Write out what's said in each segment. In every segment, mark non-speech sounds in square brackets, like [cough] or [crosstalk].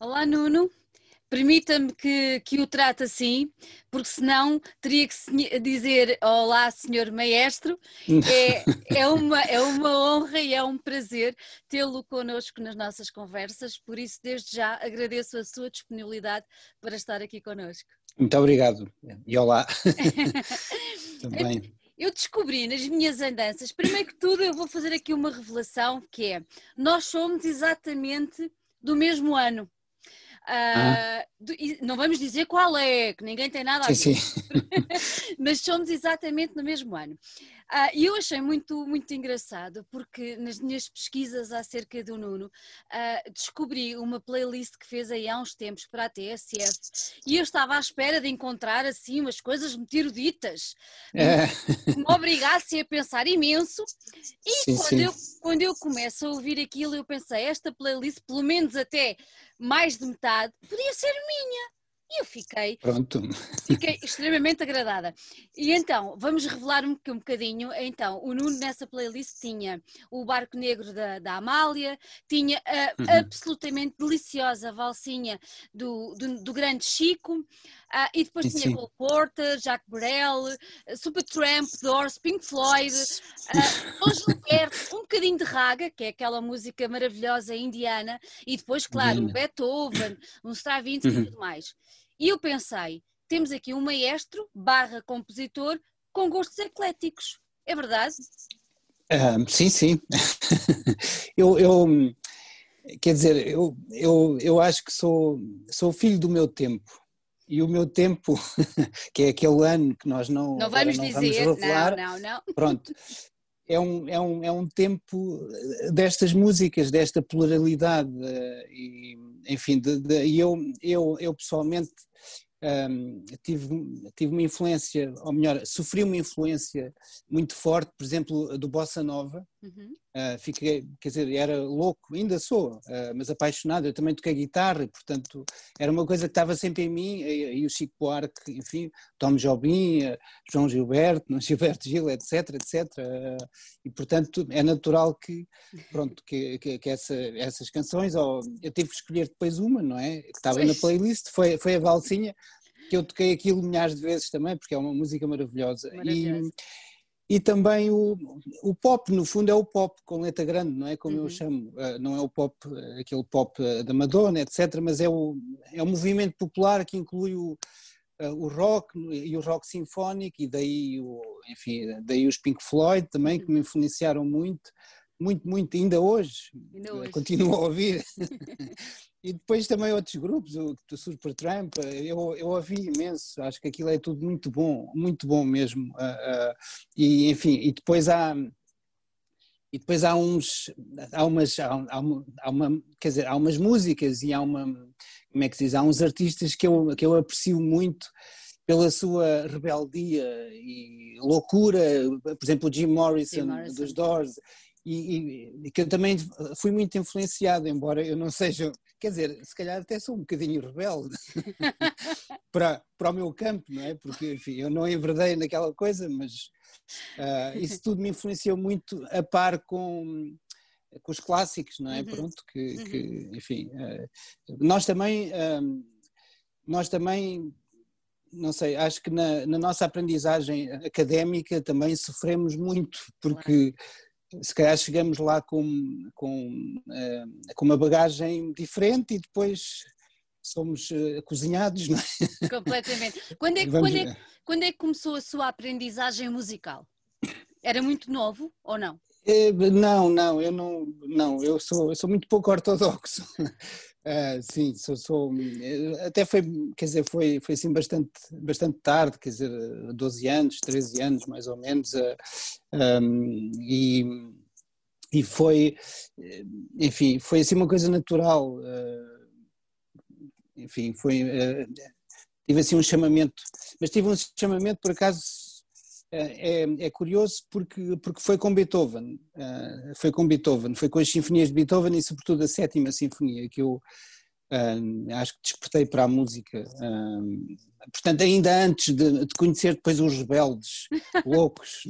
Olá, Nuno. Permita-me que, que o trate assim, porque senão teria que dizer Olá, senhor maestro. É, é, uma, é uma honra e é um prazer tê-lo connosco nas nossas conversas, por isso, desde já, agradeço a sua disponibilidade para estar aqui connosco. Muito obrigado e olá. [laughs] Também. Eu descobri nas minhas andanças, primeiro que tudo, eu vou fazer aqui uma revelação que é: nós somos exatamente do mesmo ano. Uh, não vamos dizer qual é, que ninguém tem nada a ver, sim, sim. [laughs] mas somos exatamente no mesmo ano. Uh, e eu achei muito, muito engraçado, porque nas minhas pesquisas acerca do Nuno, uh, descobri uma playlist que fez aí há uns tempos para a TSF e eu estava à espera de encontrar assim umas coisas muito eruditas, [laughs] é. que me obrigassem a pensar imenso. E sim, quando, Eu, quando eu começo a ouvir aquilo, eu pensei, esta playlist, pelo menos até mais de metade, podia ser minha. E eu fiquei, Pronto. fiquei [laughs] extremamente agradada. E então, vamos revelar um, um bocadinho. Então, o Nuno nessa playlist tinha o Barco Negro da, da Amália, tinha a uhum. absolutamente deliciosa valsinha do, do, do grande Chico, uh, e depois tinha Cole Porter, Jacques Brel, Supertramp, Doors, Pink Floyd, uh, Gilberto, um bocadinho de raga, que é aquela música maravilhosa indiana, e depois, claro, um Beethoven, um Stravinsky uhum. e tudo mais. E eu pensei, temos aqui um maestro barra compositor com gostos ecléticos, é verdade? Um, sim, sim. [laughs] eu, eu, quer dizer, eu, eu, eu acho que sou, sou filho do meu tempo. E o meu tempo, [laughs] que é aquele ano que nós não, não vamos não dizer, vamos revelar, não, não, não. Pronto, [laughs] é um, é, um, é um tempo destas músicas, desta pluralidade, eh, e, enfim, de, de, eu, eu, eu pessoalmente um, tive, tive uma influência, ou melhor, sofri uma influência muito forte, por exemplo, do Bossa Nova. Uhum. Uh, fiquei, quer dizer, era louco, ainda sou, uh, mas apaixonado. Eu também toquei guitarra, portanto, era uma coisa que estava sempre em mim. E, e o Chico Buarque, enfim, Tom Jobim, uh, João Gilberto, Gilberto Gil, etc, etc. e, portanto, é natural que, pronto, que, que, que essa, essas canções, ou, eu tive que escolher depois uma, não é? Que estava na playlist, foi, foi a Valsinha que eu toquei aquilo milhares de vezes também, porque é uma música maravilhosa. maravilhosa. E, e também o, o pop, no fundo, é o pop com letra grande, não é? Como uhum. eu chamo. Eh, não é o pop, eh, aquele pop eh, da Madonna, etc., mas é o, é o movimento popular que inclui o, o rock e o rock sinfónico, e daí, o, enfim, daí os Pink Floyd também, que me influenciaram muito muito, muito, ainda hoje, ainda hoje. continuo a ouvir. [laughs] E depois também outros grupos, o Supertramp, eu, eu ouvi imenso, acho que aquilo é tudo muito bom, muito bom mesmo. Uh, uh, e enfim, e depois há e depois há uns há umas há, uma, há uma quer dizer há umas músicas e há uma como é que se diz há uns artistas que eu que eu aprecio muito pela sua rebeldia e loucura por exemplo o Jim Morrison, Jim Morrison. dos Doors e, e, que eu também fui muito influenciado embora eu não seja quer dizer, se calhar até sou um bocadinho rebelde [laughs] para, para o meu campo, não é? Porque, enfim, eu não enverdei naquela coisa, mas uh, isso tudo me influenciou muito a par com, com os clássicos, não é? Uhum. Pronto, que, uhum. que enfim, uh, nós também, uh, nós também, não sei, acho que na, na, nossa aprendizagem académica também sofremos muito, porque claro se calhar chegamos lá com, com, uh, com uma bagagem diferente e depois somos uh, cozinhados, não é? Completamente. Quando é, quando, é, quando é que começou a sua aprendizagem musical? Era muito novo ou não? É, não, não, eu não, não, eu sou, eu sou muito pouco ortodoxo. Uh, sim, sou, sou, até foi, quer dizer, foi, foi assim bastante, bastante tarde, quer dizer, 12 anos, 13 anos mais ou menos, uh, um, e, e foi, enfim, foi assim uma coisa natural, enfim, foi, tive assim um chamamento, mas tive um chamamento por acaso é, é, curioso porque, porque foi com Beethoven, uh, foi com Beethoven, foi com as sinfonias de Beethoven e sobretudo a sétima sinfonia que eu uh, acho que despertei para a música. Uh, portanto, ainda antes de, de, conhecer depois os rebeldes [laughs] loucos.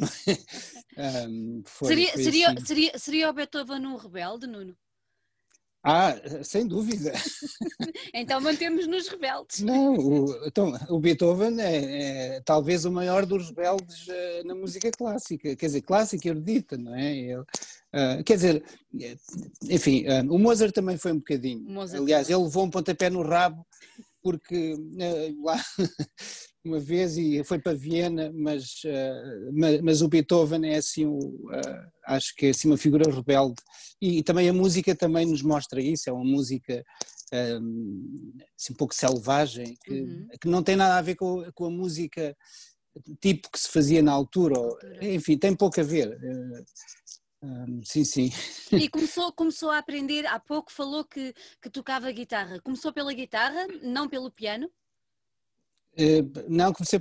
É? foi, seria, foi seria, assim. seria, seria o Beethoven um rebelde, Nuno? Ah, sem dúvida. [laughs] então mantemos-nos rebeldes. Não, o, então, o Beethoven é, é, talvez o maior dos rebeldes uh, na música clássica, quer dizer, clássica e erudita, não é? Ele, uh, quer dizer, enfim, uh, o Mozart também foi um bocadinho. Mozart Aliás, ele levou um pontapé no rabo porque lá [laughs] uma vez e foi para Viena, mas, uh, mas, mas, o Beethoven é assim, uh, acho que é assim uma figura rebelde e, e, também a música também nos mostra isso, é uma música um, assim, um pouco selvagem, que, uhum. que, não tem nada a ver com, com, a música tipo que se fazia na altura, enfim, tem pouco a ver. Um, sim, sim. E [laughs] começou, começou a aprender, há pouco falou que, que tocava guitarra. Começou pela guitarra, não pelo piano? Uh, não, comecei,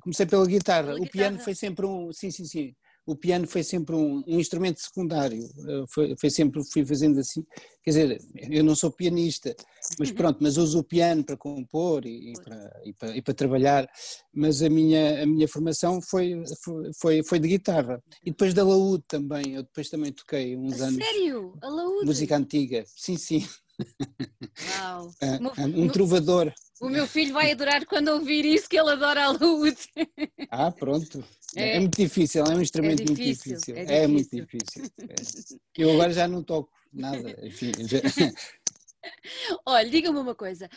comecei pela guitarra. Pela o guitarra. piano foi sempre um. Sim, sim, sim. O piano foi sempre um, um instrumento secundário. Uh, foi, foi sempre, fui fazendo assim. Quer dizer, eu não sou pianista, mas uhum. pronto, mas uso o piano para compor e, e, para, e, para, e para, trabalhar. Mas a minha, a minha formação foi, foi, foi de guitarra. E depois da laúde também. Eu depois também toquei uns a anos. Sério? A laúde? Música antiga. Sim, sim. Uau. [laughs] um trovador. O meu filho vai adorar quando ouvir isso, que ele adora a luz. [laughs] Ah, pronto. É, é muito difícil, é um instrumento é difícil, muito difícil. É, difícil. é muito difícil. É. [laughs] Eu agora já não toco nada. Enfim, já... [laughs] Olha, diga-me uma coisa,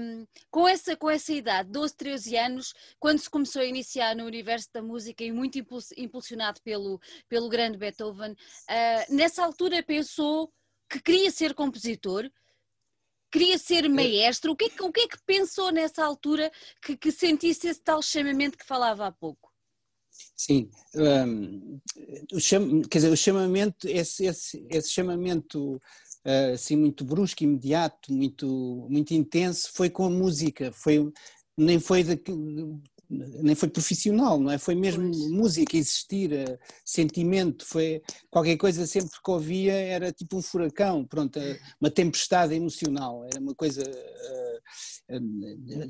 um, com, essa, com essa idade, 12, 13 anos, quando se começou a iniciar no universo da música e muito impulsionado pelo, pelo grande Beethoven, uh, nessa altura pensou que queria ser compositor, queria ser maestro. O que, é que, o que é que pensou nessa altura que, que sentisse esse tal chamamento que falava há pouco? Sim, um, o cham, quer dizer, o chamamento, esse, esse, esse chamamento uh, assim muito brusco, imediato, muito, muito intenso, foi com a música, foi, nem foi de, nem foi profissional, não é? Foi mesmo pois. música, existir, eh, sentimento, foi qualquer coisa sempre que ouvia era tipo um furacão, pronto, eh, uma tempestade emocional, era uma coisa, eh,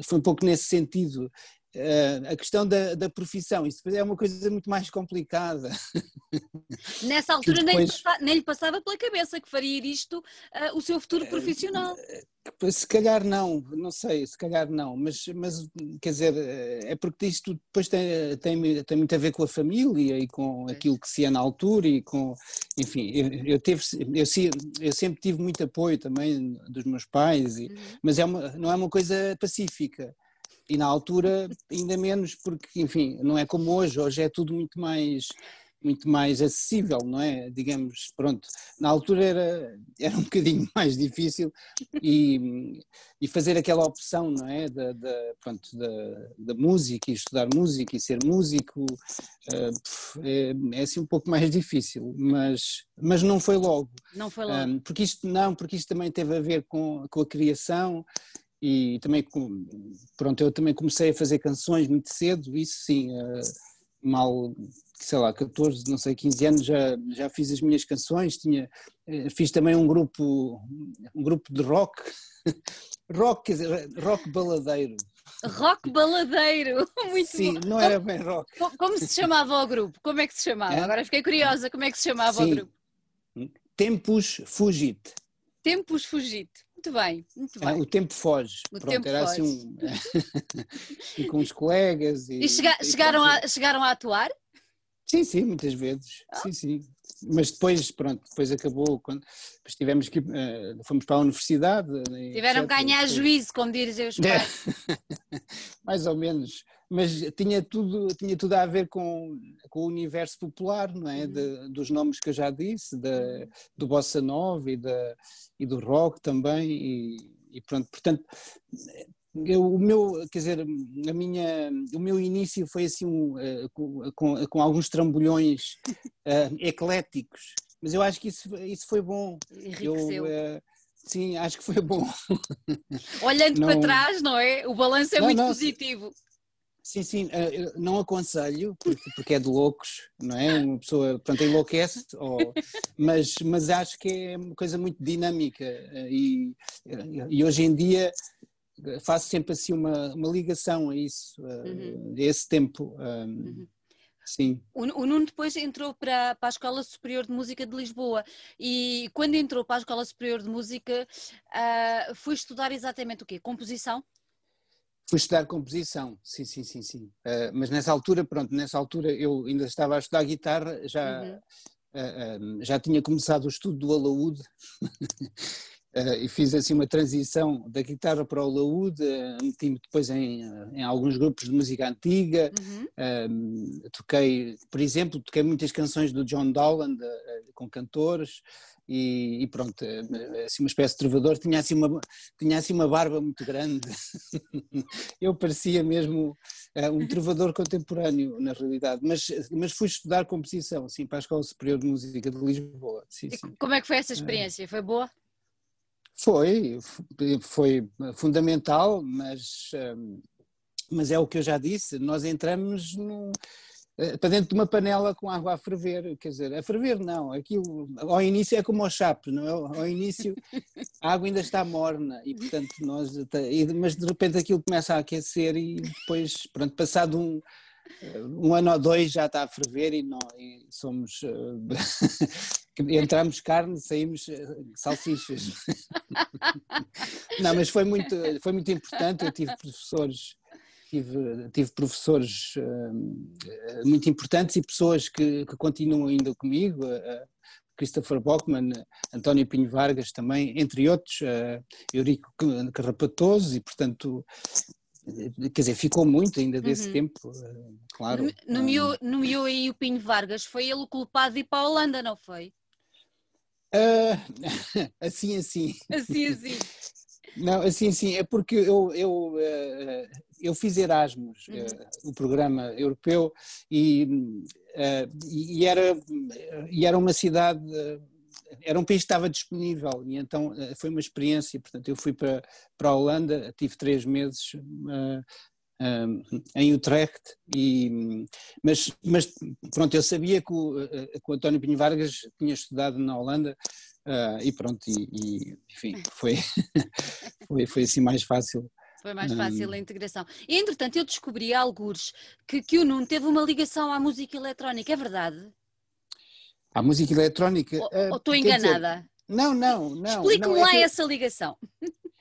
foi um pouco nesse sentido. Uh, a questão da, da, profissão, isso é uma coisa muito mais complicada. [laughs] Nessa altura depois... nem, lhe passava, nem, lhe passava pela cabeça que faria isto uh, o seu futuro profissional. Uh, se calhar não, não sei, se calhar não, mas, mas quer dizer, é porque isto depois tem, tem, tem muito a ver com a família e com aquilo que se é na altura e com, enfim, eu, eu, teve, eu, eu sempre tive muito apoio também dos meus pais, e, uhum. mas é uma, não é uma coisa pacífica e na altura ainda menos porque, enfim, não é como hoje, hoje é tudo muito mais muito mais acessível, não é? Digamos, pronto, na altura era, era um bocadinho [laughs] mais difícil e, e fazer aquela opção, não é? Da, da, pronto, da, da música e estudar música e ser músico uh, é, é assim um pouco mais difícil, mas, mas não foi logo. Não foi logo. Porque isto, não, porque isto também teve a ver com, com a criação e também, pronto, eu também comecei a fazer canções muito cedo, isso sim, uh, mal, sei lá, 14, não sei, 15 anos já, já fiz as minhas canções, tinha, uh, fiz também um grupo, um grupo de rock, [laughs] rock, quer dizer, rock baladeiro. Rock baladeiro, [laughs] muito Sim, bom. não era bem rock. Como, como se chamava o grupo? Como é que se chamava? É? Agora fiquei curiosa, como é que se chamava sim. o grupo? Tempus Fugit. Tempus Fugit. Muito bem, muito bem. Ah, o tempo foge. O Pronto, tempo era assim foge. assim um... [laughs] e com os colegas. E, e chega, e chegaram, a, chegaram a atuar? Sim, sim, muitas vezes. Ah. Sim, sim. Mas depois, pronto, depois acabou, quando depois tivemos que, uh, fomos para a universidade. Tiveram que ganhar depois... juízo, como dizem os [laughs] pais. Mais ou menos mas tinha tudo, tinha tudo a ver com, com o universo popular, não é? Uhum. De, dos nomes que eu já disse, de, uhum. do bossa nova e, de, e do rock também, e, e pronto, portanto, eu, o meu, quer dizer, a minha, o meu início foi assim um, uh, com, com, com, alguns trambolhões uh, [laughs] ecléticos, mas eu acho que isso, isso foi bom. Enriqueceu. Eu, uh, Sim, acho que foi bom. Olhando não... para trás, não é? O balanço é não, muito não, positivo. Sim, sim, eh, não aconselho, porque, porque, é de loucos, não é? Uma pessoa, portanto, enlouquece, ou, mas, mas acho que é uma coisa muito dinâmica eh, e, e hoje em dia faço sempre assim uma, uma ligação a isso, uhum. a esse tempo. Uhum. Sim. O, o Nuno depois entrou para, para a Escola Superior de Música de Lisboa e quando entrou para a Escola Superior de Música uh, foi estudar exatamente o quê? Composição? Fui estudar composição, sim, sim, sim, sim. Uh, mas nessa altura, pronto, nessa altura eu ainda estava a estudar guitarra, já, uhum. uh, já tinha começado o estudo do alaúde Uh, [laughs] e fiz assim uma transição da guitarra para o laúde, uh, meti-me depois em, em, alguns grupos de música antiga, uhum. toquei, por exemplo, toquei muitas canções do John Dowland com cantores e, e, pronto, assim uma espécie de trovador, tinha assim uma, tinha assim uma barba muito grande, [laughs] eu parecia mesmo um trovador contemporâneo na realidade, mas, mas fui estudar composição, sim, para a Escola Superior de Música de Lisboa. Sim, sim. Como é que foi essa experiência? Foi boa? Foi, foi fundamental, mas, mas é o que eu já disse, nós entramos no, eh, para dentro de uma panela com água a ferver, quer dizer, a ferver não, aquilo ao início é como ao chape, não é? Ao início a água ainda está morna e portanto nós, mas de repente aquilo começa a aquecer e depois, pronto, passado um, um ano ou dois já está a ferver e, não, e somos. Eh, [laughs] entramos carne, saímos eh, salsichas. [laughs] não, mas foi muito, foi muito importante. Eu tive professores. Tive, tive professores uh, muito importantes e pessoas que, que continuam ainda comigo, uh, Christopher Bockman, António Pinho Vargas também, entre outros, uh, Eurico Carrapatoso, e portanto quer dizer, ficou muito ainda desse uhum. tempo, eh, claro. Nomeou, nomeou aí o Pinho Vargas, foi ele o culpado de ir para a Holanda, não foi? Uh, [laughs] assim, assim. Assim, assim. Não, assim, assim, é porque eu, eu, eh, eu fiz Erasmus, uhum. o programa europeu, e, e, era, e era uma cidade era um país que estava disponível e então eh, foi uma experiência. Portanto, eu fui para, para a Holanda, tive três meses uh, uh, em Utrecht, e, mas, mas pronto, eu sabia que o, que o António Pinho Vargas tinha estudado na Holanda uh, e pronto, e, e enfim, foi, [laughs] foi, foi assim mais fácil. Foi mais fácil a integração. E, entretanto, eu descobri alguns que, que o Nuno teve uma ligação à música eletrónica, é verdade? À música eletrónica. Ou, ou estou enganada? Dizer, não, não, não. Explique-me é lá é essa ligação. [laughs]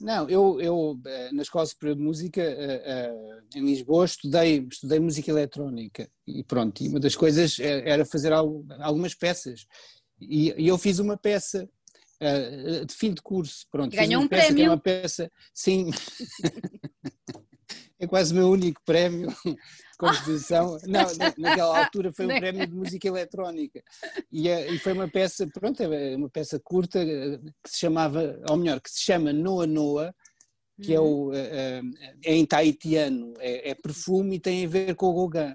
Não, eu, eu eh, na Escola Superior de Música uh, uh, em Lisboa estudei, estudei música eletrónica e pronto, e uma das coisas era fazer algumas peças e eu fiz uma peça uh, de fim de curso, pronto. Ganhou um prémio? É uma peça, sim, [laughs] é quase o meu único prémio composição. [laughs] Não, naquela altura foi um prémio de música eletrónica. E, e, foi uma peça, pronto, é uma peça curta que se chamava, ou melhor, que se chama Noa Noa, que é, o, é, é em taitiano, é, é, perfume e tem a ver com o Gauguin.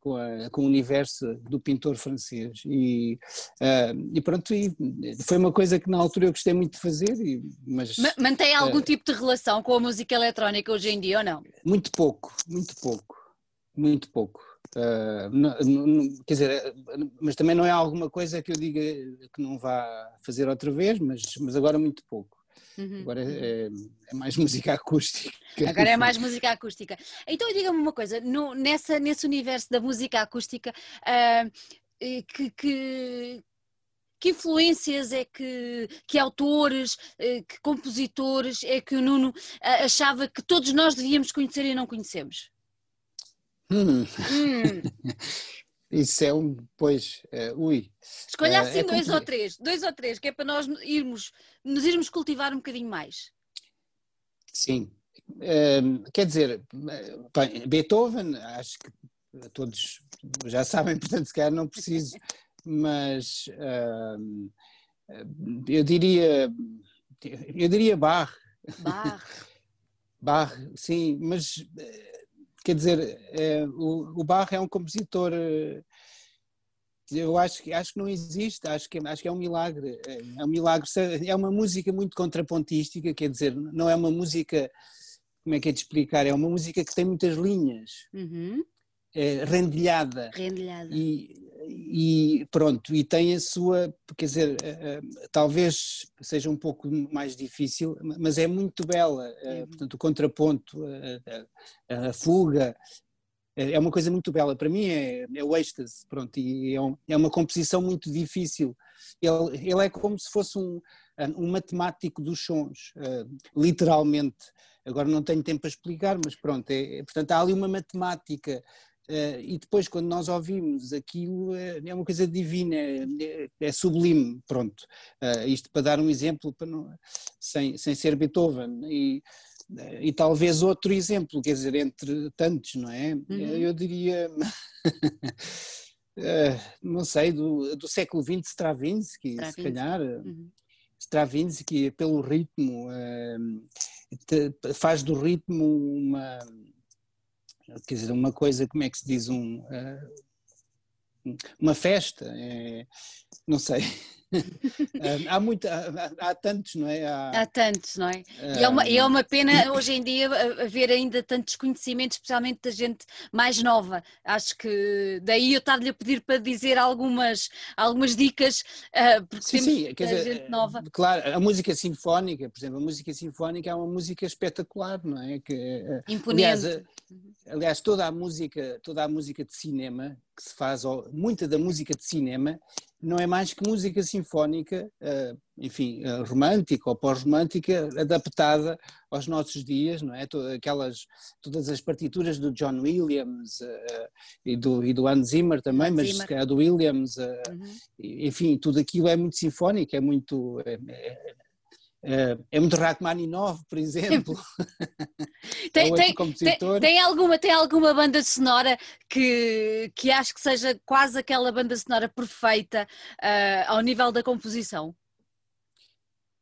Com, a, com, o universo do pintor francês e, uh, e pronto, e foi uma coisa que na altura eu gostei muito de fazer e, mas... Mantém algum uh, tipo de relação com a música eletrónica hoje em dia ou não? Muito pouco, muito pouco muito pouco. Uh, não, não, quer dizer, mas também não é alguma coisa que eu diga que não vá fazer outra vez, mas, mas agora muito pouco. Uhum. Agora é, é, mais música acústica. Agora é mais música acústica. Então diga-me uma coisa, no, nessa, nesse universo da música acústica, uh, que, que, que influências é que, que autores, que compositores é que o Nuno achava que todos nós devíamos conhecer e não conhecemos? Hum. Hum. [laughs] Isso é um, pois, uh, ui. Escolha uh, assim é dois ou três, dois ou três, que é para nós irmos, nos irmos cultivar um bocadinho mais. Sim, uh, quer dizer, bem, Beethoven, acho que todos já sabem, [laughs] portanto se calhar não preciso, mas eu diria, eu diria Bach. Bach. [laughs] Bach, sim, mas quer dizer, é, o, o Barra é um compositor. Eh, eu acho que acho que não existe, acho que acho que é um milagre, é, é um milagre. É uma música muito contrapontística, quer dizer, não é uma música, como é que é de explicar? É uma música que tem muitas linhas. Uhum é, rendilhada. Rendilhada. E, e, pronto, e tem a sua, quer dizer, uh, talvez seja um pouco mais difícil, mas é muito bela, uh, portanto o contraponto, uh, a fuga, é uma coisa muito bela. Para mim é, é o êxtase, pronto, e é, um, é, uma composição muito difícil. Ele, ele é como se fosse um, um matemático dos sons, literalmente. Agora não tenho tempo para explicar, mas pronto, é, é portanto há ali uma matemática Uh, e depois, quando nós ouvimos aquilo, é, é uma coisa divina, é, é sublime, pronto. Uh, isto para dar um exemplo, não, sem, sem ser Beethoven. E, e talvez outro exemplo, quer dizer, entre tantos, não é? Uhum. Eu diria, [laughs] não sei, do, do século XX, Stravinsky, Stravinsky. se calhar. Uhum. Stravinsky, pelo ritmo, faz do ritmo uma quer dizer, uma coisa, como é que se diz, um, uh, uma festa, é, não sei. [laughs] há, muito, há, há, tantos, não é? Há, há tantos, não é? E é uma, é uma pena hoje em dia haver ainda tantos conhecimentos, especialmente da gente mais nova. Acho que daí eu estava-lhe a pedir para dizer algumas, algumas dicas, uh, porque sim, sim, quer dizer, gente nova. Claro, a música sinfónica, por exemplo, a música sinfónica é uma música espetacular, não é? Que, Imponente. Aliás, aliás, toda a música, toda a música de cinema que se faz, muita da música de cinema não é mais que música sinfónica, eh, enfim, eh, romântica ou pós-romântica, adaptada aos nossos dias, não é? Aquelas, todas as partituras do John Williams uh, e, do, e do Hans Zimmer também, mas Zimmer. se do Williams, uh, uhum. enfim, tudo aquilo é muito sinfónico, é muito. É, é, é, é muito Rachmaninoff, por exemplo. [laughs] tem, é tem, tem, tem, alguma, tem alguma banda sonora que, que acho que seja quase aquela banda sonora perfeita uh, ao nível da composição?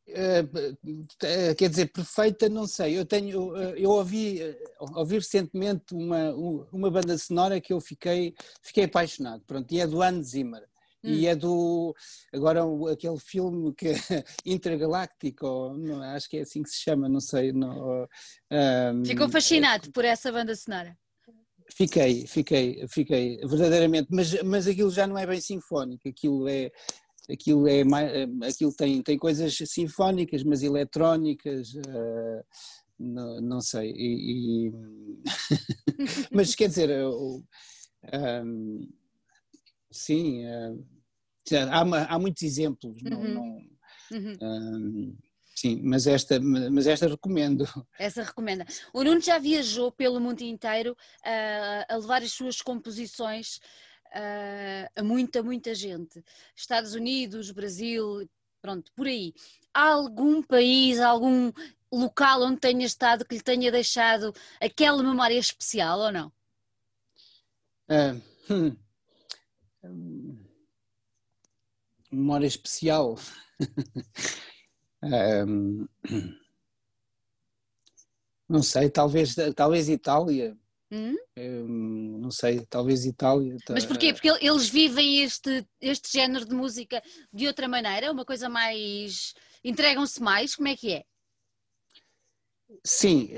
Uh, quer dizer, perfeita, não sei. Eu tenho, eu ouvi, ouvi recentemente uma, uma banda sonora que eu fiquei, fiquei apaixonado. Pronto, e é do Hans Zimmer. Hum. E é do. Agora, aquele filme que [laughs] Intergaláctico, não, acho que é assim que se chama, não sei. Não, um, Ficou fascinado por essa banda sonora? Fiquei, fiquei, fiquei, verdadeiramente. Mas, mas aquilo já não é bem sinfónico, aquilo é. Aquilo, é mais, aquilo tem, tem coisas sinfónicas, mas eletrónicas, uh, não, não sei. E, e... [laughs] mas quer dizer, um, Sim, uh, há, há, muitos exemplos. Não, uhum. não uhum. uh, sim, mas esta, mas esta recomendo. Essa recomenda. O Nuno já viajou pelo mundo inteiro uh, a levar as suas composições a muita, muita gente. Estados Unidos, Brasil, pronto, por aí. Há algum país, algum local onde tenha estado que lhe tenha deixado aquela memória especial ou não? Uh, hum memória especial. [laughs] um, não sei, talvez, talvez Itália. Hum? Um, não sei, talvez Itália. Mas porquê? Porque eles vivem este, este género de música de outra maneira, uma coisa mais. entregam-se mais? Como é que é? Sim,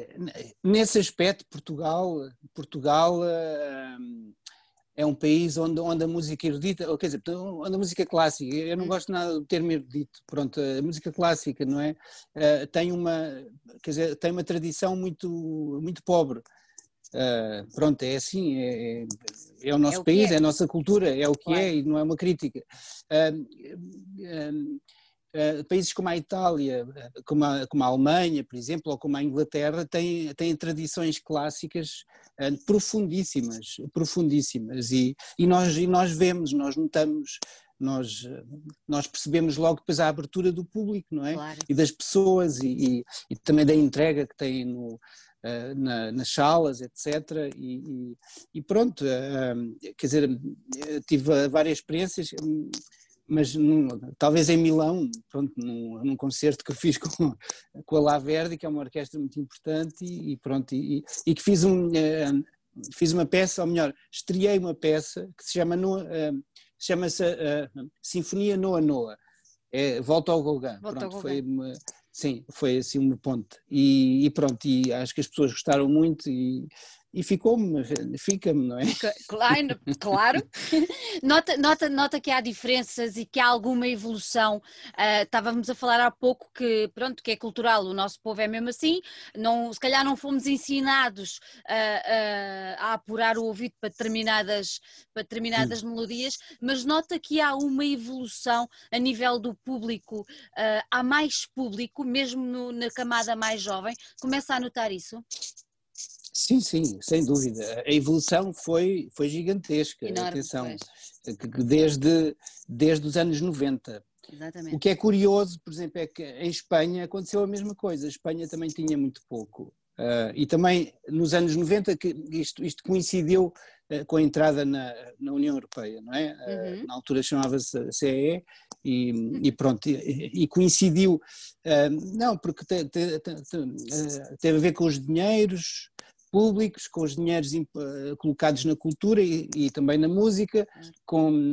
nesse aspecto, Portugal, Portugal um, é um país onde, onde a música erudita, ou quer dizer, onde a música clássica, eu não hum. gosto nada do termo erudito, pronto, a música clássica, não é? Uh, tem uma, quer dizer, tem uma tradição muito, muito pobre. Uh, pronto, é assim, é, é, é o nosso é o país, é. é. a nossa cultura, é o que claro. é e não é uma crítica. Uh, Uh, países como a Itália, como a, como a, Alemanha, por exemplo, ou como a Inglaterra, têm, têm tradições clássicas uh, profundíssimas, profundíssimas, e, e, nós, e nós vemos, nós notamos, nós, nós percebemos logo depois a abertura do público, não é? Claro. E das pessoas, e, e, e, também da entrega que têm no, uh, na, nas salas, etc. E, pronto, quer dizer, tive várias experiências mas num, talvez em Milão, pronto, num, num, concerto que eu fiz [laughs] com, com a La Verde, que é uma orquestra muito importante, e, pronto, e, e que fiz, um, uh, fiz uma peça, ou melhor, estreiei uma peça que se chama uh, chama-se uh, Sinfonia Noa Noa, é Volta ao Gauguin, Volta pronto, ao foi uma, sim, foi assim uma ponte, e, e, pronto, e acho que as pessoas gostaram muito, e, e ficou-me, fica-me, não é? Claro, claro. [laughs] Nota, nota, nota que há diferenças e que há alguma evolução. Uh, estávamos a falar há pouco que, pronto, que é cultural, o nosso povo é mesmo assim, não, se calhar não fomos ensinados a, a, a apurar o ouvido para determinadas, para determinadas melodias, mas nota que há uma evolução a nível do público, uh, há mais público, mesmo no, na camada mais jovem, começa a notar isso? Sim, sim, sem dúvida. A evolução foi, foi gigantesca. Enorme, Atenção, desde, desde os anos 90. Exatamente. O que é curioso, por exemplo, é que em Espanha aconteceu a mesma coisa. A Espanha também tinha muito pouco. Uh, e também nos anos 90 que isto, isto coincidiu uh, com a entrada na, na, União Europeia, não é? Uh, uhum. Na altura chamava-se CEE e, e pronto, e, e coincidiu, não, porque te, te, te, teve a ver com os dinheiros, públicos, com os dinheiros colocados na cultura e, e também na música, com,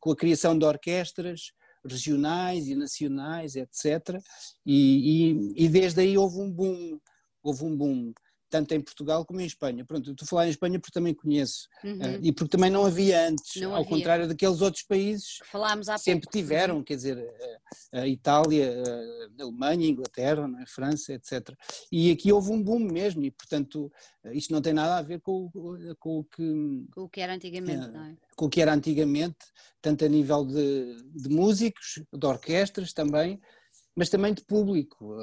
com a criação de orquestras regionais e nacionais, etc. E, e, e desde aí houve um boom houve um boom tanto em Portugal como em Espanha. Pronto, estou a falar em Espanha porque também conheço uhum. uh, e porque também não havia antes, não ao havia. contrário daqueles outros países que falámos há sempre pouco. tiveram, quer dizer, a, a Itália, a Alemanha, a Inglaterra, a é? França, etc. E aqui houve um boom mesmo e, portanto, isto não tem nada a ver com, com o que... Com o que era antigamente, não é? Com o que era antigamente, tanto a nível de, de músicos, de orquestras também, mas também de público.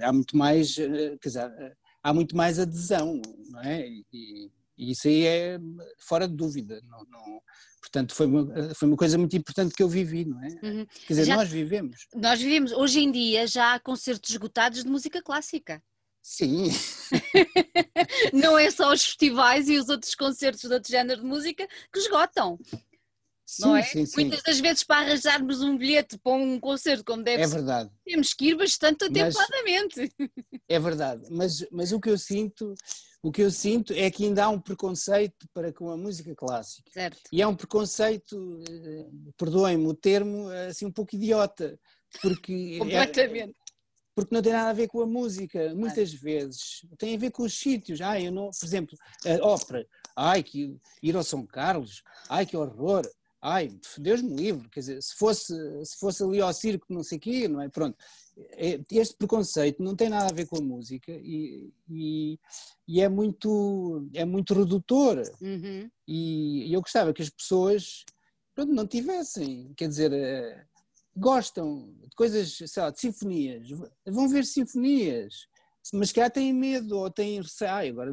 Há muito mais, quer dizer, há muito mais adesão, não é? E, e isso aí é fora de dúvida. Não, não, portanto, foi uma, foi uma coisa muito importante que eu vivi, não é? Uhum. Quer dizer, já, nós vivemos. Nós vivemos. Hoje em dia já há concertos esgotados de música clássica. Sim. [laughs] não é só os festivais e os outros concertos de outro género de música que esgotam. Sim, não é? Sim, sim. Muitas das vezes para arranjarmos um bilhete para um concerto como deve é verdade. ser, temos que ir bastante atempadamente. É verdade, mas, mas o que eu sinto, o que eu sinto é que ainda há um preconceito para com a música clássica. Certo. E é um preconceito, eh, perdoem-me o termo, assim um pouco idiota, porque [laughs] é Completamente. É, porque não tem nada a ver com a música, muitas vezes tem a ver com os sítios. Ah, eu não, por exemplo, a ópera, ai que ir ao São Carlos, ai que horror ai, Deus me livre, quer dizer, se fosse, se fosse ali ao circo, não sei o quê, não é? Pronto. É, este preconceito não tem nada a ver com a música e, e, e é, muito, é muito redutor. Uhum. E, e, eu gostava que as pessoas pronto, não tivessem, quer dizer, eh, gostam de coisas, sei lá, de sinfonias, vão ver sinfonias, mas que têm medo ou têm receio. Agora,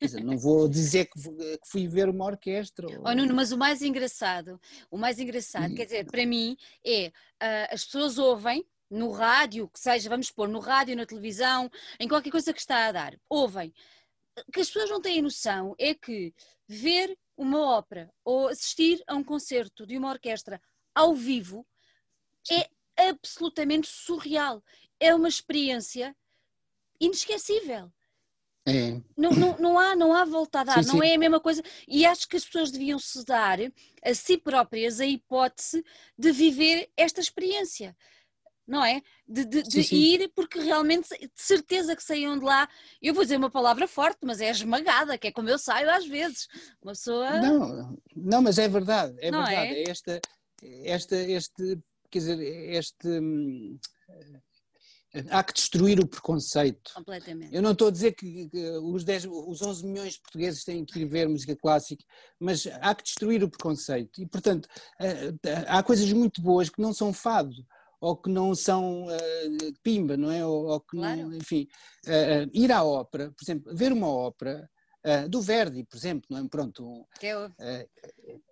Dizer, não vou dizer que fui ver uma orquestra. Ou... Oh, Nuno, mas o mais engraçado, o mais engraçado, e... quer dizer, para mim, é uh, as pessoas ouvem no rádio, que seja, vamos pôr no rádio, na televisão, em qualquer coisa que está a dar, ouvem. O que as pessoas não têm noção é que ver uma ópera ou assistir a um concerto de uma orquestra ao vivo é absolutamente surreal. É uma experiência inesquecível. É. Não, não, não, há, não há volta a dar, sim, não sim. é a mesma coisa. E acho que as pessoas deviam se dar a si próprias a hipótese de viver esta experiência, não é? De, de, sim, de ir, porque realmente, de certeza que saiam de lá, eu vou dizer uma palavra forte, mas é esmagada, que é como eu saio às vezes. Uma pessoa. Não, não mas é verdade, é não verdade. É? é esta, esta, este, quer dizer, este hum, há que destruir o preconceito. Completamente. Eu não estou a dizer que, os, 10, os 11 milhões de portugueses têm que ir ver música clássica, mas há que destruir o preconceito. E, portanto, eh, há coisas muito boas que não são fado ou que não são uh, pimba, não é? Ou, ou que claro. não, enfim, uh, ir à ópera, por exemplo, ver uma ópera do Verdi, por exemplo, não é? Pronto, é,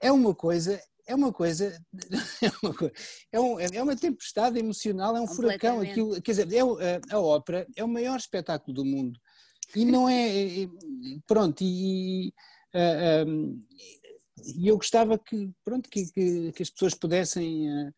é uma coisa é uma coisa, [laughs] é uma, coisa, é, um, é uma tempestade emocional, é um furacão. Aquilo, quer dizer, é, a, ópera é o maior espetáculo do mundo. E não é. pronto, e, uh, e eu gostava que, pronto, que, que, que as pessoas pudessem. Uh,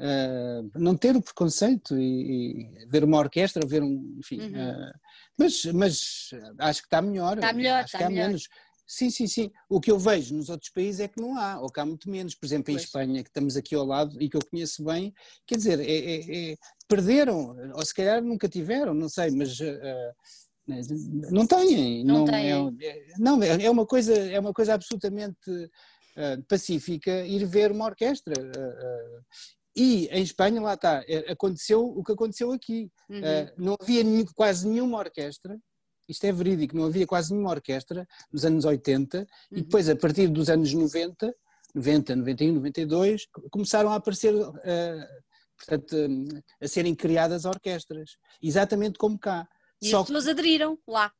uh, não ter o preconceito e, e, ver uma orquestra, ver um, enfim, uhum. mas, mas acho que está melhor, está melhor, acho está que há melhor. menos, Sim, sim, sim. O que eu vejo nos outros países é que não há, ou que há muito menos. Por exemplo, em pois. Espanha, que estamos aqui ao lado e que eu conheço bem, quer dizer, é, é, é, perderam, ou se calhar nunca tiveram, não sei, mas uh? Não têm, Não não, têm. É, não é, é uma coisa é uma coisa absolutamente uh, pacífica ir ver uma orquestra uh, uh, e em Espanha lá está aconteceu o que aconteceu aqui Uhum. não havia quase nenhuma orquestra isto é verídico não havia quase nenhuma orquestra nos anos 80 e Uhum. depois a partir dos anos 90 90 91 92 começaram a aparecer portanto a serem criadas orquestras exatamente como cá E Só as pessoas aderiram lá.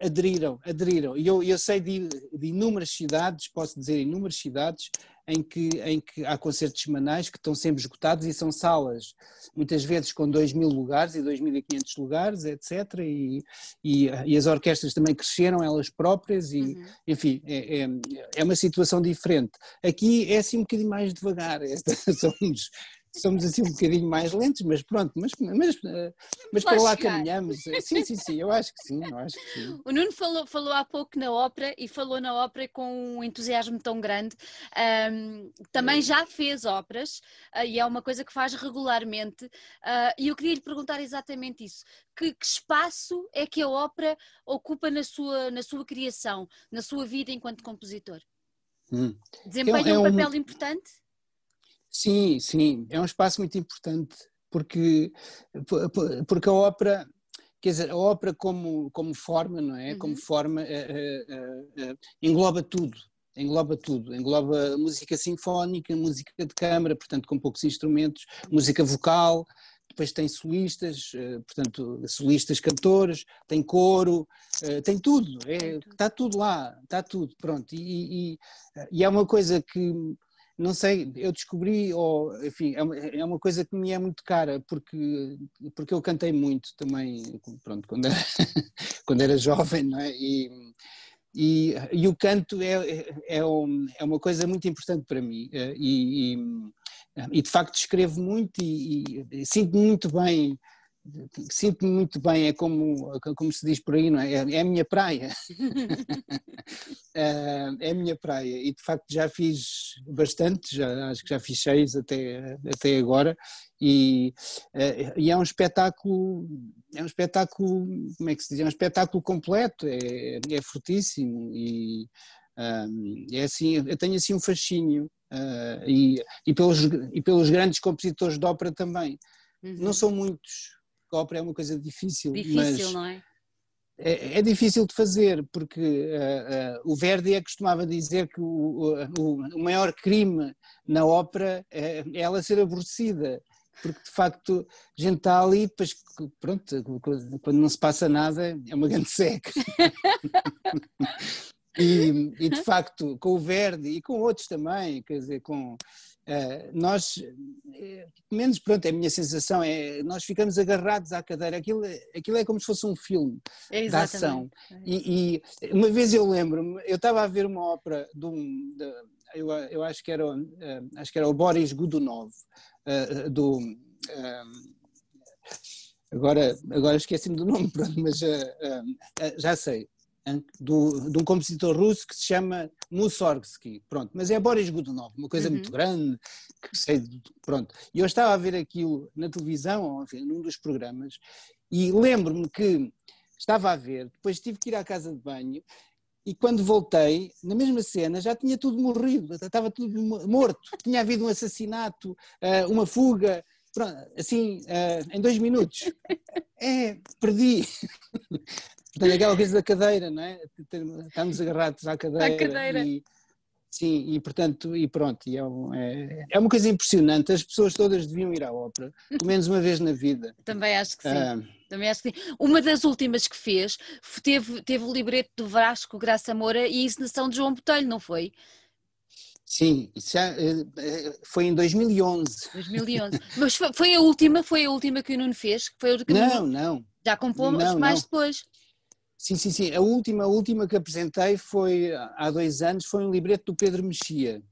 Aderiram, aderiram. E eu, eu sei de, de inúmeras cidades, posso dizer inúmeras cidades, em que, em que há concertos semanais que estão sempre esgotados e são salas, muitas vezes com 2 mil lugares e 2.500 lugares, etc. E, e, e as orquestras também cresceram elas próprias e, Uhum. enfim, é, é, é uma situação diferente. Aqui é assim um bocadinho mais devagar, [laughs] somos, somos assim um bocadinho mais lentos, mas pronto, mas, mas, eh, mas para lá chegar. caminhamos. Sim, sim, sim, eu acho que sim, eu acho que sim. O Nuno falou, falou há pouco na ópera e falou na ópera com um entusiasmo tão grande. Ahm, também já fez óperas ah, e é uma coisa que faz regularmente. Ah, e eu queria lhe perguntar exatamente isso: que, que espaço é que a ópera ocupa na sua, na sua criação, na sua vida enquanto compositor? Hum. Desempenha É um um- papel importante? Sim, sim, é um espaço muito importante porque, por- por- porque a ópera, quer dizer, a ópera como, como forma, não é? Uhum. Como forma eh, eh, eh, engloba tudo, engloba tudo, engloba música sinfónica, música de câmara, portanto com poucos instrumentos, música vocal, depois tem solistas, portanto solistas cantores, tem coro, tem tudo, é, Tem tudo. está tudo lá, está tudo, pronto, e, e- e é uma coisa que não sei, eu descobri, ou enfim, é uma, é uma coisa que me é muito cara, porque, porque eu cantei muito também, pronto, quando era, [laughs] quando era jovem, não é? E, e, e o canto é, é, um- é uma coisa muito importante para mim, eh, e, e, e de facto escrevo muito e, e sinto-me muito bem. Sinto-me muito bem, é como, como se diz por aí, não é? É, é a minha praia. Eh, [laughs] é a minha praia e de facto já fiz bastante, já, acho que já fiz seis até, até agora e, eh, e é um espetáculo, é um espetáculo, como é que se diz, é um espetáculo completo, é, é fortíssimo e ah, é assim, eu tenho assim um fascínio ah, e, e, pelos, e pelos grandes compositores de ópera também, Uhum. não são muitos, ópera é uma coisa difícil, Difícil, mas não é? é, é difícil de fazer, porque ah, ah, o Verdi é costumava dizer que o, o- o maior crime na ópera é, é ela ser aborrecida, porque de facto a gente está ali, depois, pronto, quando não se passa nada é uma grande seca. [laughs] E, e, de facto, com o Verdi e com outros também, quer dizer, com eh, nós, eh, pelo menos pronto, é a minha sensação, é nós ficamos agarrados à cadeira, aquilo, aquilo é como se fosse um filme É de ação. exatamente. E, e uma vez eu lembro-me, eu estava a ver uma ópera de um, de- eu, eu acho que era, eh, acho que era o Boris Godunov, eh, do agora, agora esqueci-me do nome, [laughs] pronto, mas já sei, do, de um compositor russo que se chama Mussorgsky, pronto, mas é Boris Godunov, uma coisa Uhum. muito grande, que sei, pronto. E eu estava a ver aquilo na televisão, enfim, num dos programas, e lembro-me que estava a ver, depois tive que ir à casa de banho e quando voltei, na mesma cena, já tinha tudo morrido, estava tudo mo- morto, tinha havido um assassinato, eh, uma fuga, pronto, assim, eh, em dois minutos. [laughs] É, perdi. Portanto, aquela coisa da cadeira, não é? Estamos agarrados à cadeira. cadeira. E, sim, e portanto, e pronto, e é, um- é, é uma coisa impressionante, as pessoas todas deviam ir à ópera, pelo [laughs] menos uma vez na vida. Também acho que sim. Ah, Também acho que sim. Uma das últimas que fez teve, teve o libreto do Vasco Graça Moura e a encenação de João Botelho, não foi? sim, já, eh, eh, foi em 2011. 2011. [laughs] Mas foi, foi a última, foi a última que o Nuno fez, que foi a que Não, não. já compôs não, mais não. depois. Sim, sim, sim. A última, a última que apresentei foi há dois anos, foi um libreto do Pedro Mexia.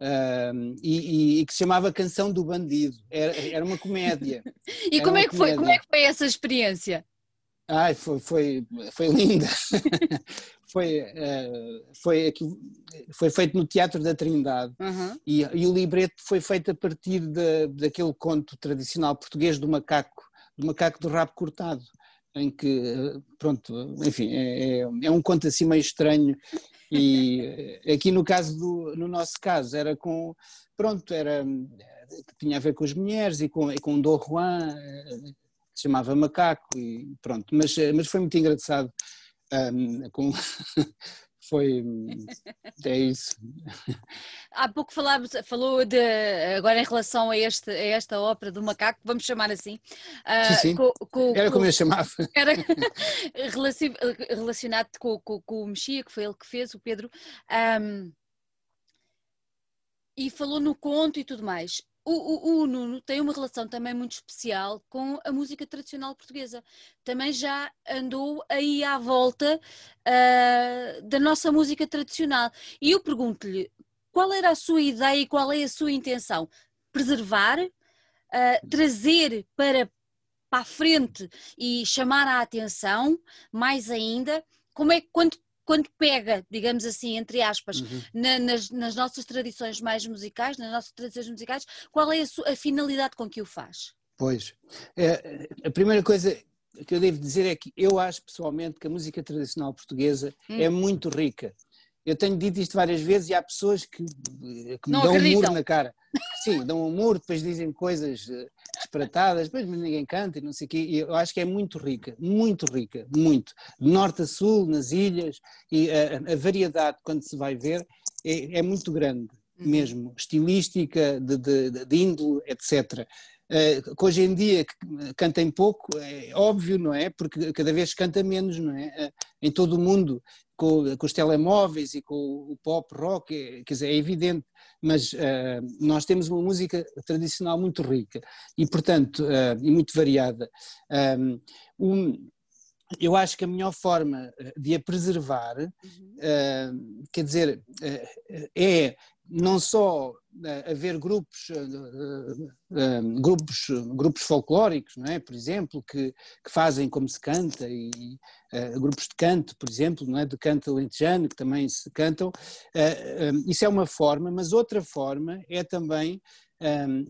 ahm, e, e- que se chamava Canção do Bandido. Era, era uma comédia. [laughs] E Era como é que foi? Como é comédia. que foi essa experiência? Ai, foi, foi, foi linda. [laughs] foi, eh, foi, aquilo- foi feito no Teatro da Trindade. Uhum. E, e o libreto foi feito a partir da daquele conto tradicional português do macaco, do macaco do rabo cortado. Em que, pronto, enfim, é, é, é um conto assim meio estranho e aqui no caso do, no nosso caso era com, pronto, era, tinha a ver com as mulheres e com, e com o Dom Juan, que se chamava Macaco e pronto, mas, mas foi muito engraçado um, com, [laughs] foi [laughs] é isso. Há pouco falávamos, falou de agora em relação a, este, a esta ópera do macaco, vamos chamar assim. Uh, sim, sim. Com, com, era como eu chamava. [laughs] Era [laughs] relacionado com, com, com, o Mexia, que foi ele que fez, o Pedro. Um, e falou no conto e tudo mais. O, o, o, Nuno tem uma relação também muito especial com a música tradicional portuguesa. Também já andou aí à volta uh, da nossa música tradicional. E eu pergunto-lhe qual era a sua ideia e qual é a sua intenção? Preservar, uh, trazer para, para a frente e chamar a atenção, mais ainda, como é que quando quando pega, digamos assim, entre aspas, uhum. na, nas, nas, nossas tradições mais musicais, nas nossas tradições musicais, qual é a, sua, a finalidade com que o faz? Pois, é, a primeira coisa que eu devo dizer é que eu acho pessoalmente que a música tradicional portuguesa hum. é muito rica. Eu tenho dito isto várias vezes e há pessoas que, que me dão acreditam. um muro na cara. Sim, dão um muro, depois dizem coisas eh, disparatadas, depois ninguém canta e não sei o quê. E eu acho que é muito rica, muito rica, muito. De norte a sul, nas ilhas, e a, a variedade, quando se vai ver, é, é muito grande uhum. mesmo, estilística, de, de, de índole, etc. Uh, que hoje em dia cantem pouco, é óbvio, não é? Porque cada vez canta menos, não é? Uh, em todo o mundo com, com, os telemóveis e com o pop rock, é, quer dizer, é evidente, mas uh, nós temos uma música tradicional muito rica e, portanto, uh, e muito variada. Um, eu acho que a melhor forma de a preservar, uhum. uh, quer dizer, é não só uh, haver grupos, uh, grupos, grupos folclóricos, não é? por exemplo, que, que fazem como se canta, e grupos de canto, por exemplo, não é? de canto alentejano, que também se cantam, isso é uma forma, mas outra forma é também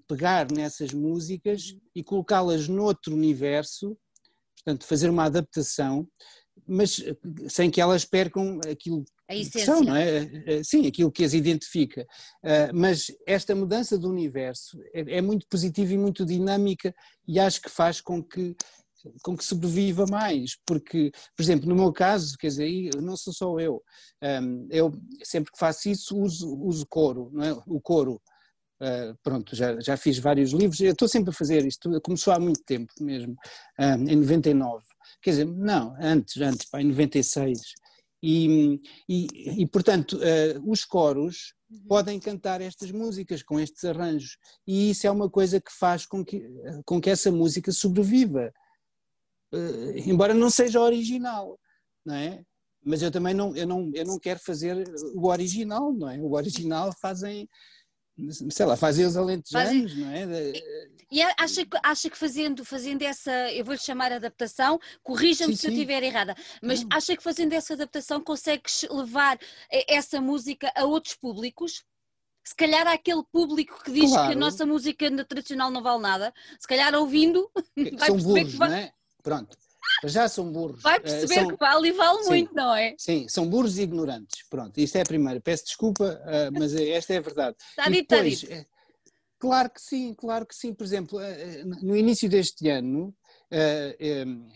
pegar nessas músicas e colocá-las noutro universo, portanto, fazer uma adaptação mas eh, sem que elas percam aquilo que são, não é? Eh, eh, sim, aquilo que as identifica. Mas esta mudança do universo é, é muito positiva e muito dinâmica e acho que faz com que com que sobreviva mais, porque, por exemplo, no meu caso, quer dizer, não sou só eu, eu sempre que faço isso uso, uso coro, não é? o coro, Uh, pronto, já, já fiz vários livros, eu estou sempre a fazer isto, começou há muito tempo mesmo, em 99, quer dizer, não, antes, antes, pá, em 96, e, e, e portanto uh, os coros uhum. podem cantar estas músicas com estes arranjos, e isso é uma coisa que faz com que, com que essa música sobreviva, embora não seja original, não é? Mas eu também não, eu não, eu não quero fazer o original, não é? O original fazem sei lá, fazem os alentejanos, não é? E acha, acha que fazendo, fazendo essa, eu vou-lhe chamar adaptação, corrija-me se sim. eu estiver errada, mas não. acha que fazendo essa adaptação consegues levar essa música a outros públicos? Se calhar há aquele público que diz claro. que a nossa música tradicional não vale nada, se calhar ouvindo, [laughs] vai São burros, vai... não é? Pronto já são burros. Vai perceber são, que vale e vale sim, muito, não é? Sim, são burros e ignorantes. Pronto, isto é a primeira. Peço desculpa, uh, mas esta é a verdade. Está dito, está dito. Claro que sim, claro que sim. Por exemplo, no início deste ano,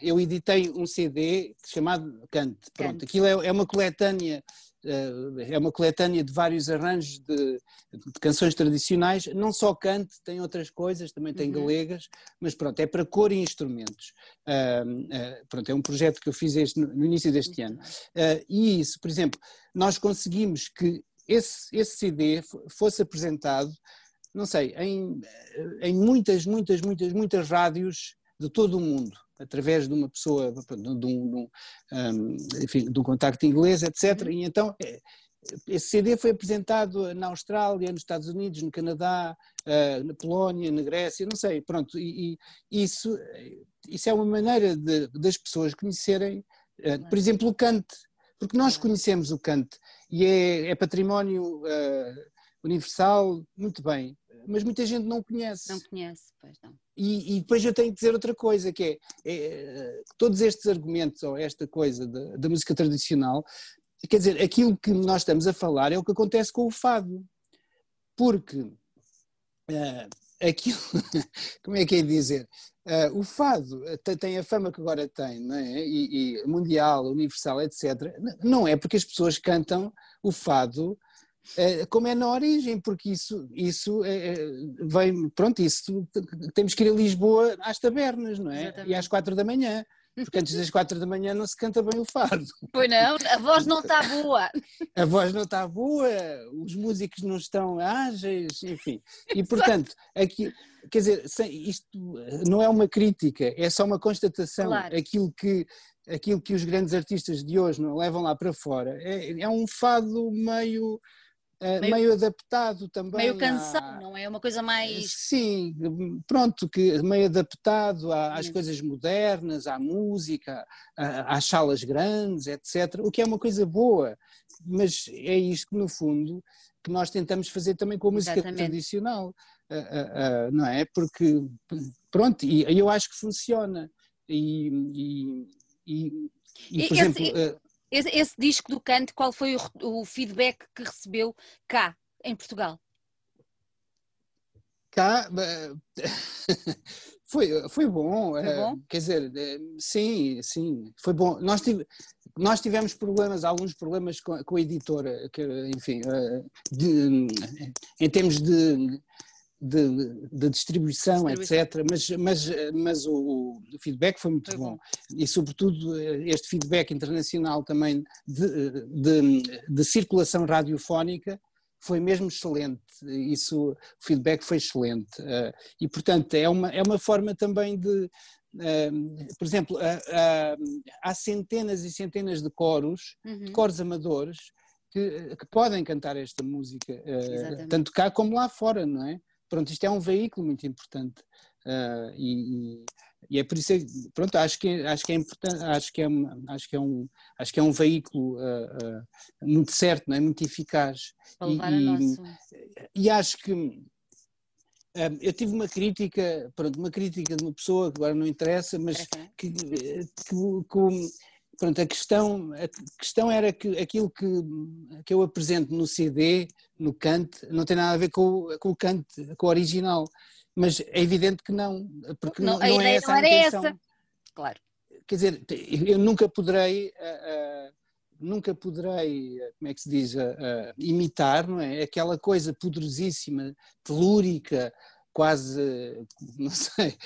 eu editei um CD chamado Cante. Pronto, aquilo é, é uma coletânea é uma coletânea de vários arranjos de, de, canções tradicionais, não só cante, tem outras coisas, também tem uhum. galegas, mas pronto, é para cor e instrumentos. Uh, uh, pronto, é um projeto que eu fiz este, no, no início deste ano. Uh, e isso, por exemplo, nós conseguimos que esse, esse CD fosse apresentado, não sei, em, em muitas, muitas, muitas, muitas rádios de todo o mundo através de uma pessoa, de um, de um, enfim, de um contacto inglês, etc. Uhum. E então é, esse CD foi apresentado na Austrália, nos Estados Unidos, no Canadá, ah, na Polónia, na Grécia, não sei, pronto, e, e isso, isso é uma maneira de, das pessoas conhecerem, por exemplo, o Kant, porque nós conhecemos o Kant e é, é património uh, universal, muito bem, mas muita gente não conhece. Não conhece, pois não. E, e, depois eu tenho que dizer outra coisa, que é, é todos estes argumentos, ou esta coisa da, da música tradicional, quer dizer, aquilo que nós estamos a falar é o que acontece com o fado. Porque uh, aquilo, [laughs] como é que é dizer? Uh, o fado tem a fama que agora tem, não é? E, e, mundial, universal, etc. Não é porque as pessoas cantam o fado como é na origem, porque isso, isso é, vem, pronto, isso temos que ir a Lisboa às tabernas, não é? Exatamente. E às quatro da manhã. Porque antes das quatro da manhã não se canta bem o fado. Pois não, a voz não está boa. [laughs] A voz não está boa, os músicos não estão ágeis, enfim. E portanto, aqui, quer dizer, isto não é uma crítica, é só uma constatação. Claro. Aquilo que aquilo que os grandes artistas de hoje não levam lá para fora é, é um fado meio meio, meio, adaptado também. Meio canção, à... não é? Uma coisa mais. Sim, pronto, que meio adaptado às coisas modernas, à música, às salas grandes, etc. O que é uma coisa boa, mas é isto que, no fundo, que nós tentamos fazer também com a música Exatamente. tradicional, não é? Porque, pronto, e eu acho que funciona. E, e, e, e por exemplo. Esse esse, disco do Cante, qual foi o, o feedback que recebeu cá, em Portugal? Cá [laughs] foi, foi bom. Foi eh, bom? Quer dizer, eh, sim, sim, foi bom. Nós, tive, nós tivemos problemas, alguns problemas com, com a editora, que, enfim, eh, de, em termos de de, de distribuição, distribuição, etc. Mas, mas, mas o, o feedback foi muito foi bom. bom. E, sobretudo, este feedback internacional também de, de, de, circulação radiofónica foi mesmo excelente. Isso, o feedback foi excelente. Eh, e, portanto, é uma, é uma forma também de. Eh, por exemplo, há centenas e centenas de coros, uhum. de coros amadores, que, que, podem cantar esta música, eh, Exatamente. tanto cá como lá fora, não é? Pronto, isto é um veículo muito importante uh, e, e, é por isso que, pronto, acho que, acho que é importante, acho que é, acho que é um, acho que é um veículo uh, uh, muito certo, não é? muito eficaz. Para levar e, e acho que eu tive uma crítica, pronto, uma crítica de uma pessoa que agora não interessa, mas que, que, que, pronto, a questão, a questão era que aquilo que, que eu apresento no CD, no Kant, não tem nada a ver com, com o Kant, com o original. Mas é evidente que não, porque não, não, não é essa não a intenção. Essa. Claro. Quer dizer, eu nunca poderei, uh, uh, nunca poderei, como é que se diz, uh, imitar, não é? Aquela coisa poderosíssima, telúrica, quase, não sei,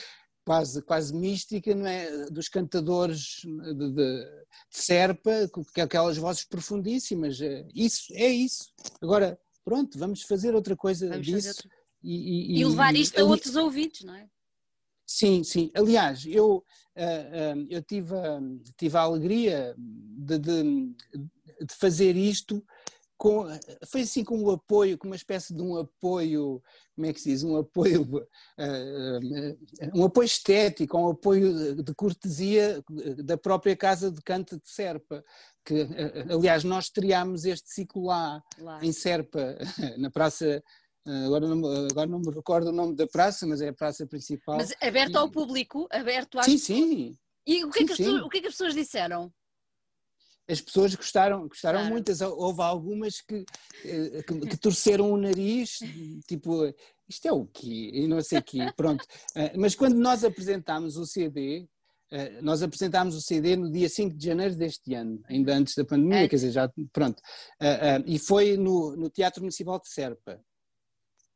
quase, quase mística, não é? Dos cantadores de, de, de Serpa, com aquelas vozes profundíssimas. É, isso, é isso. Agora, pronto, vamos fazer outra coisa vamos disso. E, e, e, levar isto a ali... outros ouvidos, não é? Sim, sim. Aliás, eu, uh, uh, eu tive, a, tive a alegria de, de, de fazer isto com, foi assim com um apoio, com uma espécie de um apoio, como é que se diz, um apoio, uh, um apoio estético, um apoio de cortesia da própria Casa de Canto de Serpa, que aliás nós estreámos este ciclo lá, lá. em Serpa, [laughs] na Praça Agora não, agora não me recordo o nome da praça, mas é a praça principal. Mas aberto ao público, aberto às Sim, sim. E o que, sim, é que pessoas, o que, é que as pessoas disseram? As pessoas gostaram, gostaram claro. muitas. Houve algumas que, eh, que, que, torceram o nariz, tipo, isto é o quê? E não sei o quê, pronto. Eh, mas quando nós apresentámos o CD, eh, nós apresentámos o CD no dia 5 de janeiro deste ano, ainda antes da pandemia, é. quer dizer, já, pronto. E foi no, no Teatro Municipal de Serpa.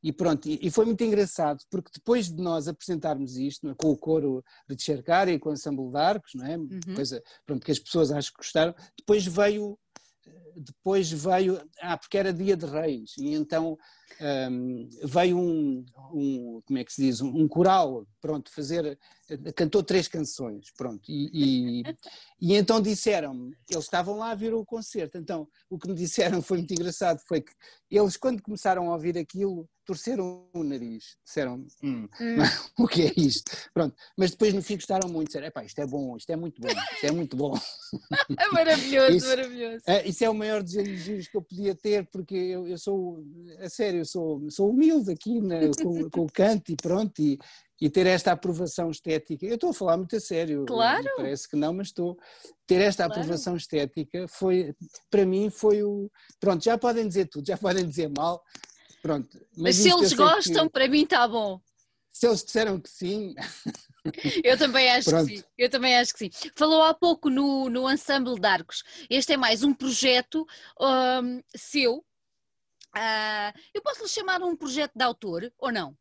E pronto, e, foi muito engraçado, porque depois de nós apresentarmos isto, é, com o coro de Cercar e com o ensemble de arcos, não é? Uhum. Coisa, pronto, que as pessoas acho que gostaram, depois veio, depois veio, ah, porque era dia de reis, e então um, veio um, um, como é que se diz, um, um, coral, pronto, fazer, cantou três canções, pronto, e, e, e então disseram-me, eles estavam lá a ver o concerto, então o que me disseram foi muito engraçado, foi que eles quando começaram a ouvir aquilo, torceram o nariz, disseram, hum, hum. [laughs] o que é isto? Pronto, mas depois no fim gostaram muito, disseram, isto é bom, isto é muito bom, isto é muito bom. [laughs] É maravilhoso, isso, maravilhoso. É, isso é o maior dos elogios que eu podia ter, porque eu, eu sou, a sério, eu sou, sou humilde aqui na, com, [laughs] com, o canto e pronto, e, e ter esta aprovação estética. Eu estou a falar muito a sério. Claro. Parece que não, mas estou. Ter esta claro. aprovação estética foi, para mim, foi o. Pronto, já podem dizer tudo, já podem dizer mal. Pronto. Mas, mas se eles gostam, que, para mim está bom. Se eles disseram que sim. [laughs] Eu também acho Pronto. que sim. Eu também acho que sim. Falou há pouco no, no Ensemble de Arcos. Este é mais um projeto um, seu. Uh, eu posso lhe chamar um projeto de autor ou não?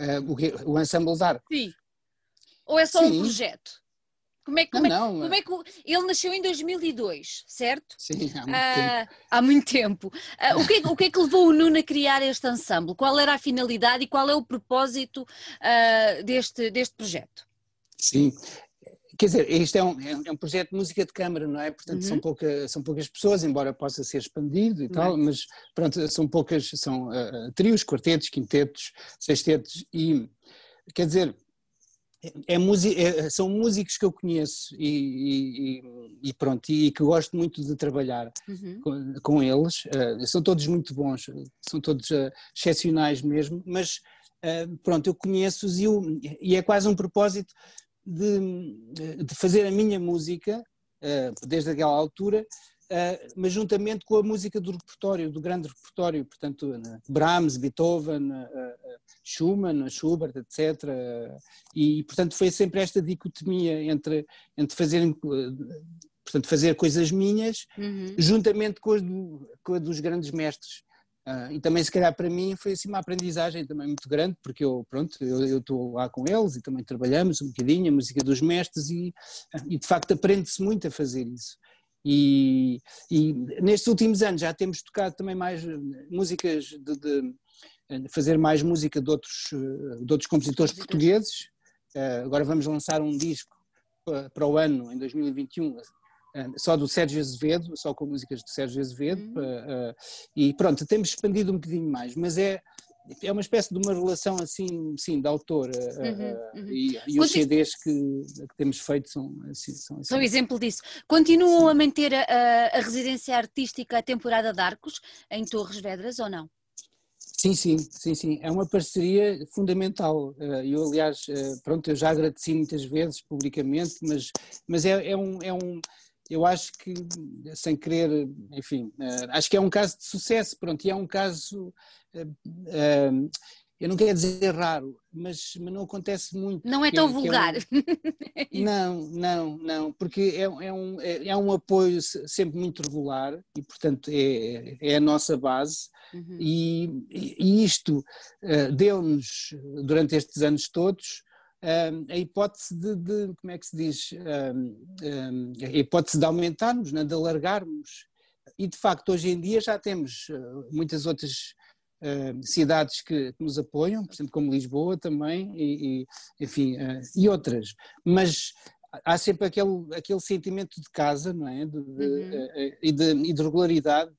Uh, o, o Ensemble Dar. Sim. Ou é só Sim. um projeto? Como é, como, não, é, não, como é que ele nasceu em 2002, certo? Sim, há muito uh, tempo. Há muito tempo. Uh, o, que é, o que é que levou o Nuno a criar este ensemble? Qual era a finalidade e qual é o propósito uh, deste, deste projeto? Sim, quer dizer, isto é um, é um projeto de música de câmara, não é? Portanto, uhum. são, pouca, são poucas pessoas, embora possa ser expandido e tal, uhum. mas pronto, são poucas, são uh, trios, quartetos, quintetos, sextetos e, quer dizer, é, é, são músicos que eu conheço e, e, e, pronto, e que gosto muito de trabalhar uhum. com, com, eles. Uh, são todos muito bons, são todos uh, excepcionais mesmo, mas uh, pronto, eu conheço-os e, e, é quase um propósito de, de fazer a minha música, desde aquela altura, uh, mas juntamente com a música do repertório, do grande repertório, portanto, Brahms, Beethoven, uh, Schumann, Schubert, etc. E, portanto, foi sempre esta dicotomia entre, entre fazer, portanto, fazer coisas minhas, uhum. juntamente com a, do, com a dos grandes mestres. Uh, e também, se calhar, para mim foi assim uma aprendizagem também muito grande, porque eu, pronto, eu estou lá com eles e também trabalhamos um bocadinho a música dos mestres e, e de facto aprende-se muito a fazer isso. E, e, nestes últimos anos já temos tocado também mais músicas de, de fazer mais música de outros, de outros compositores portugueses. Agora vamos lançar um disco para o ano, em 2021, eh, só do Sérgio Azevedo, só com músicas do Sérgio Azevedo, uhum. uh, e pronto, temos expandido um bocadinho mais, mas é, é uma espécie de uma relação assim, sim, de autor, uhum, uhum. e, e os CDs que, que, temos feito são, assim, são assim. São exemplo disso. Continuam sim. a manter a, a, residência artística a temporada de Arcos em Torres Vedras ou não? Sim, sim, sim, sim. É uma parceria fundamental. Eu, aliás, pronto, eu já agradeci muitas vezes publicamente, mas, mas é, é um, é um eu acho que, sem querer, enfim, acho que é um caso de sucesso, pronto, e é um caso, uh, uh, eu não quero dizer raro, mas, mas não acontece muito. Não é tão é, vulgar. É um, [laughs] não, não, não, porque é, é, um, é, é, um apoio sempre muito regular e, portanto, é, é a nossa base. Uhum. E, e, isto deu-nos, durante estes anos todos, a hipótese de, de, como é que se diz, a hipótese de aumentarmos, né, de alargarmos. E de facto hoje em dia já temos ah, muitas outras cidades que, que, nos apoiam, por exemplo como Lisboa também, e, e enfim, ah, e outras. Mas há sempre aquele, aquele sentimento de casa, não é? De, de, uhum. Ah, e, de, e de regularidade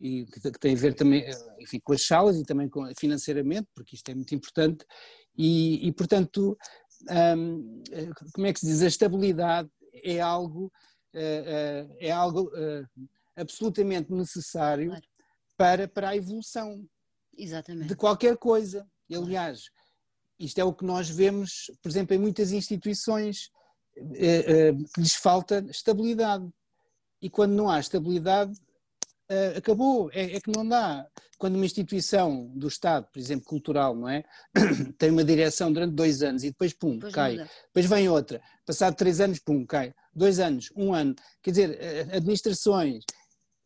e que, que, tem a ver também enfim, com as salas e também com, financeiramente, porque isto é muito importante, e, e portanto um, como é que se diz, a estabilidade é algo, uh, uh, é algo uh, absolutamente necessário claro. para, para a evolução Exatamente. de qualquer coisa. Aliás, isto é o que nós vemos, por exemplo, em muitas instituições que lhes falta estabilidade. E quando não há estabilidade, uh, acabou, é, é, que não dá. Quando uma instituição do Estado, por exemplo, cultural, não é? [coughs] tem uma direção durante dois anos e depois, pum, depois cai. Muda. Depois vem outra. Passado três anos, pum, cai. Dois anos, um ano. Quer dizer, eh, administrações,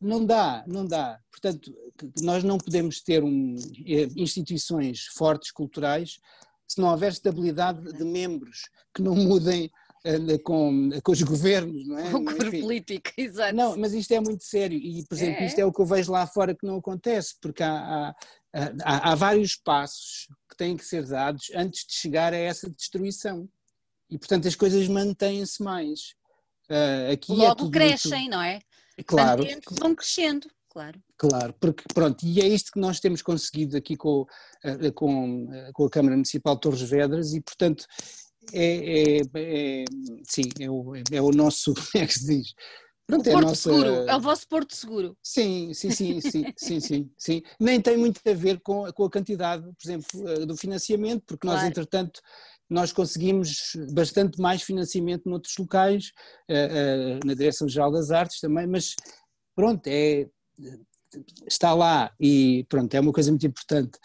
não dá, não dá. Portanto, nós não podemos ter um, eh, instituições fortes culturais se não houver estabilidade de membros que não mudem com, com os governos, não é? Com o cor político, [laughs] exato. Não, mas isto é muito sério e, por exemplo, é. isto é o que eu vejo lá fora que não acontece, porque há, há, há, há vários passos que têm que ser dados antes de chegar a essa destruição. E, portanto, as coisas mantêm-se mais. Uh, aqui Logo é crescem, muito... não é? Claro. Vão crescendo. Claro. Claro, porque pronto, e é isto que nós temos conseguido aqui com, com, com a Câmara Municipal de Torres Vedras e, portanto, é, é, é, sim, é o, é o nosso, [laughs] como é que se diz? Pronto, o é Porto nossa... Seguro, é o vosso Porto Seguro. Sim, sim, sim, sim, sim, sim, sim. Nem tem muito a ver com, com a quantidade, por exemplo, eh, do financiamento, porque nós, claro. entretanto, nós conseguimos bastante mais financiamento noutros locais, uh, uh, na Direção-Geral das Artes também, mas pronto, é, está lá e pronto, é uma coisa muito importante.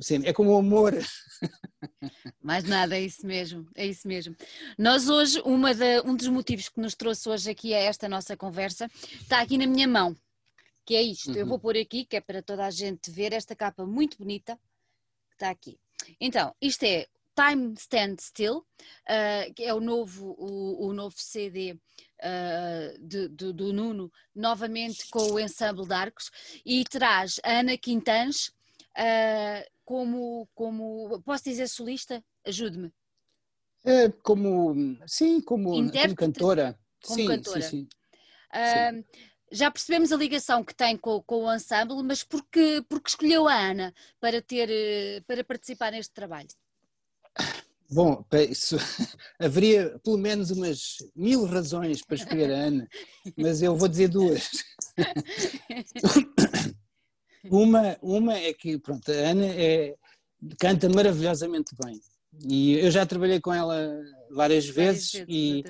Sim, é como o amor. [laughs] Mais nada, é isso mesmo, é isso mesmo. Nós hoje, uma da, um dos motivos que nos trouxe hoje aqui a esta nossa conversa, está aqui na minha mão, que é isto. Uhum. Eu vou pôr aqui, que é para toda a gente ver esta capa muito bonita, que está aqui. Então, isto é Time Stand Still, uh, que é o novo, o, o novo CD uh, ah, de, de, do Nuno, novamente com o Ensemble de Arcos, e traz a Ana Quintans uh, como, como, posso dizer solista? Ajude-me. É, como, sim, como, como cantora. Como sim, cantora. Sim, sim. Já percebemos a ligação que tem com, com o ensemble, mas por que, escolheu a Ana para, ter, eh, para participar neste trabalho? Bom, isso, [laughs] haveria pelo menos umas mil razões para escolher a Ana, mas eu vou dizer duas. [coughs] Uma, uma é que, pronto, a Ana é, canta maravilhosamente bem. E eu já trabalhei com ela várias, várias vezes, vezes e,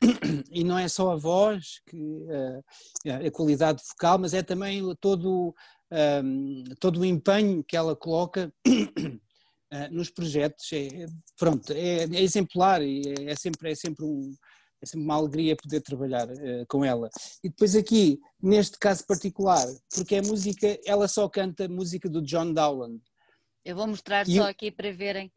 [coughs] e não é só a voz, que, a, a qualidade vocal, mas é também todo, um, todo o empenho que ela coloca nos projetos é, pronto, é, é exemplar e é, é, sempre, é sempre um, é sempre uma alegria poder trabalhar uh, com ela. E depois aqui, neste caso particular, porque é música, ela só canta música do John Dowland. Eu vou mostrar e só aqui para verem.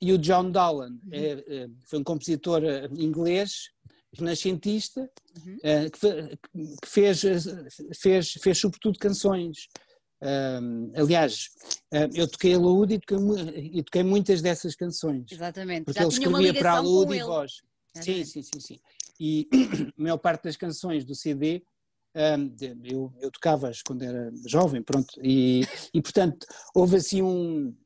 E o John Dowland uhum. é, é, foi um compositor inglês, renascentista, uhum. uh, que, que, fez, fez, fez sobretudo canções um, aliás, eu toquei a Laúde e toquei, e toquei, muitas dessas canções. Exatamente. Porque Já ele escrevia para a Laúde e voz. Sim, sim, sim, sim. E [clears throat] a maior parte das canções do CD um, eu, eu tocava-as quando era jovem, pronto. E, e portanto, houve assim um.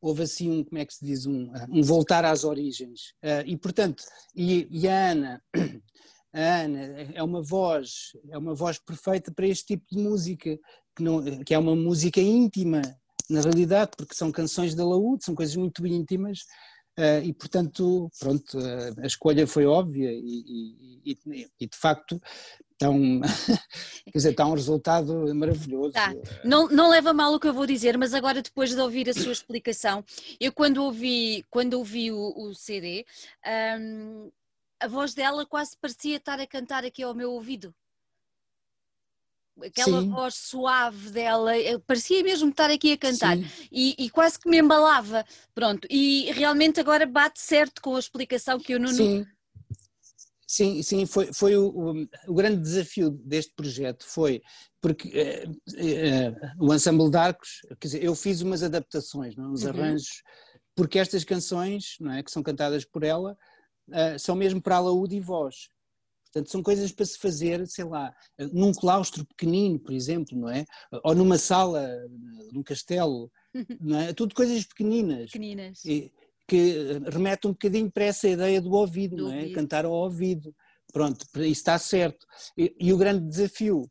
Houve assim um, como é que se diz, um, um voltar às origens. Uh, e portanto, e, e a Ana, [clears throat] a Ana é uma voz, é uma voz perfeita para este tipo de música, que, não, que é uma música íntima, na realidade, porque são canções da laúde, são coisas muito íntimas, uh, e portanto, pronto, uh, a escolha foi óbvia e, e, e, e de facto está um, [laughs] quer dizer, está um resultado maravilhoso. Tá. Não, não leva mal o que eu vou dizer, mas agora depois de ouvir a sua explicação, eu quando ouvi, quando ouvi o, o CD, um, a voz dela quase parecia estar a cantar aqui ao meu ouvido aquela Sim. voz suave dela, parecia mesmo estar aqui a cantar e, e, quase que me embalava, pronto, e realmente agora bate certo com a explicação que eu não... Sim, sim, sim foi, foi o, o, o, grande desafio deste projeto, foi porque eh, eh, o Ensemble de Arcos, quer dizer, eu fiz umas adaptações, não, uns uhum. arranjos, porque estas canções, não é, que são cantadas por ela, são mesmo para a laúde e voz. Portanto, são coisas para se fazer, sei lá, num claustro pequenino, por exemplo, não é? Ou numa sala, num castelo, [laughs] não é? Tudo coisas pequeninas. Pequeninas. E, que remete um bocadinho para essa ideia do ouvido, do não é? Ouvido. Cantar ao ouvido. Pronto, isso está certo. E, e o grande desafio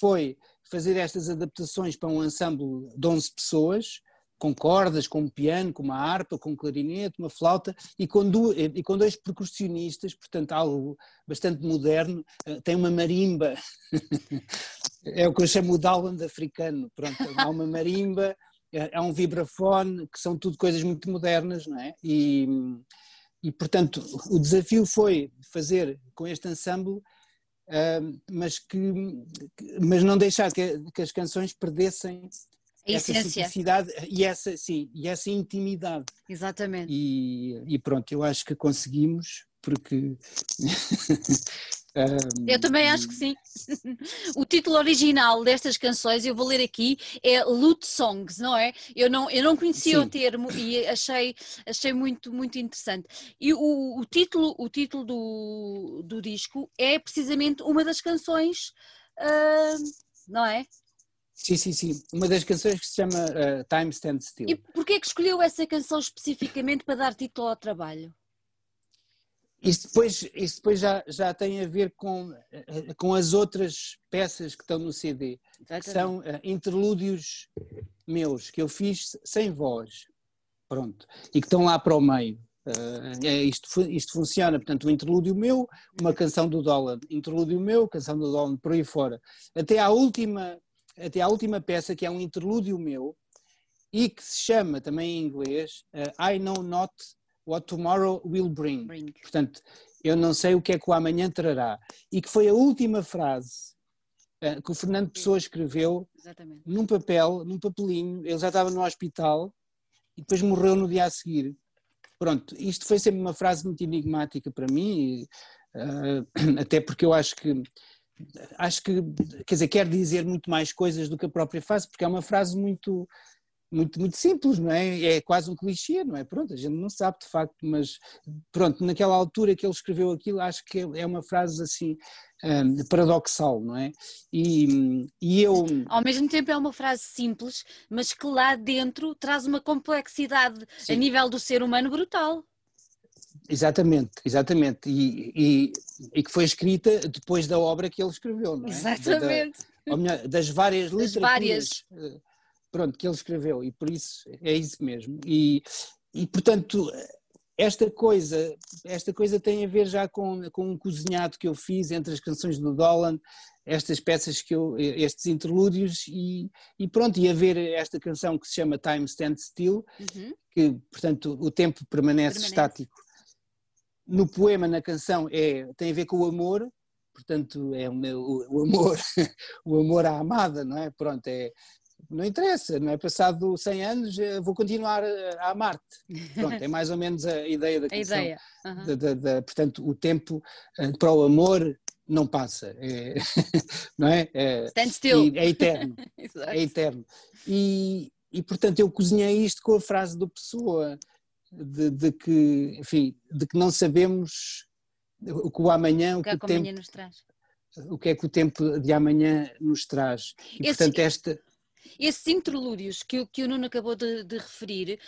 foi fazer estas adaptações para um ensemble de 11 pessoas, com cordas, com um piano, com uma harpa, com um clarinete, uma flauta e com, duas, e com dois percussionistas, portanto algo bastante moderno, eh, tem uma marimba, [laughs] é o que eu chamo o Dowland africano, pronto, há uma marimba, eh, há um vibrafone, que são tudo coisas muito modernas, não é? E, e portanto o desafio foi fazer com este ensemble Uh, mas que mas não deixar que, que, as canções perdessem a essa essência. simplicidade e essa, sim, e essa intimidade. Exatamente. E, e pronto, eu acho que conseguimos, porque. [laughs] um, eu também acho que sim. [laughs] o título original destas canções, eu vou ler aqui, é Loot Songs, não é? Eu não, eu não conhecia sim. o termo e achei, achei muito, muito interessante. E o, o título, o título do, do disco é precisamente uma das canções, uh, não é? Sim, sim, sim. Uma das canções que se chama uh, Time Stand Still. E porquê é que escolheu essa canção especificamente para dar título ao trabalho? Isso depois, isso depois já, já tem a ver com, eh, com as outras peças que estão no CD, Exatamente. que são uh, interlúdios meus, que eu fiz sem voz, pronto, e que estão lá para o meio. Uh, é, isto, isto funciona, portanto, o interlúdio meu, uma canção do Dolan, interlúdio meu, canção do Dolan, por aí fora. Até à última, até à última peça, que é um interlúdio meu, e que se chama também em inglês uh, I Know Not What Tomorrow Will bring. bring. Portanto, eu não sei o que é que o amanhã trará. E que foi a última frase uh, que o Fernando Pessoa escreveu Exatamente. num papel, num papelinho. Ele já estava no hospital e depois morreu no dia a seguir. Pronto, isto foi sempre uma frase muito enigmática para mim, uh, [clears throat] até porque eu acho que acho que, quer dizer, quer dizer muito mais coisas do que a própria frase, porque é uma frase muito muito, muito simples, não é? É quase um clichê, não é? Pronto, a gente não sabe de facto, mas pronto, naquela altura que ele escreveu aquilo, acho que é uma frase assim um, paradoxal, não é? E, e eu. Ao mesmo tempo é uma frase simples, mas que lá dentro traz uma complexidade Sim. a nível do ser humano brutal. Exatamente, exatamente. E, e, e, que foi escrita depois da obra que ele escreveu, não é? Exatamente. Da, da, das várias literaturas. Das várias eh, pronto, que ele escreveu, e por isso é isso mesmo. E, e portanto, esta coisa, esta coisa tem a ver já com, com um cozinhado que eu fiz entre as canções do Dolan, estas peças que eu, estes interlúdios e, e pronto, e a ver esta canção que se chama Time Stand Still, uhum. que portanto o tempo permanece, permanece, estático. No poema, na canção, é, tem a ver com o amor, portanto é o, meu, o amor, [laughs] o amor à amada, não é? Pronto, é, não interessa, não é? Passado 100 anos eh, vou continuar eh, a amar-te. Pronto, é mais ou menos a ideia da [laughs] canção. A ideia. Uhum. Da, da, da, portanto, o tempo uh, para o amor não passa, é, [laughs] não é? é Stand still. É eterno, é eterno. E, e, portanto, eu cozinhei isto com a frase do Pessoa, de, de, que, enfim, de que não sabemos o que o amanhã, o que, o, que o tempo... nos traz. O que é que o tempo de amanhã nos traz? E, Esse... portanto, esta esses interlúdios que, que o Nuno acabou de, de referir,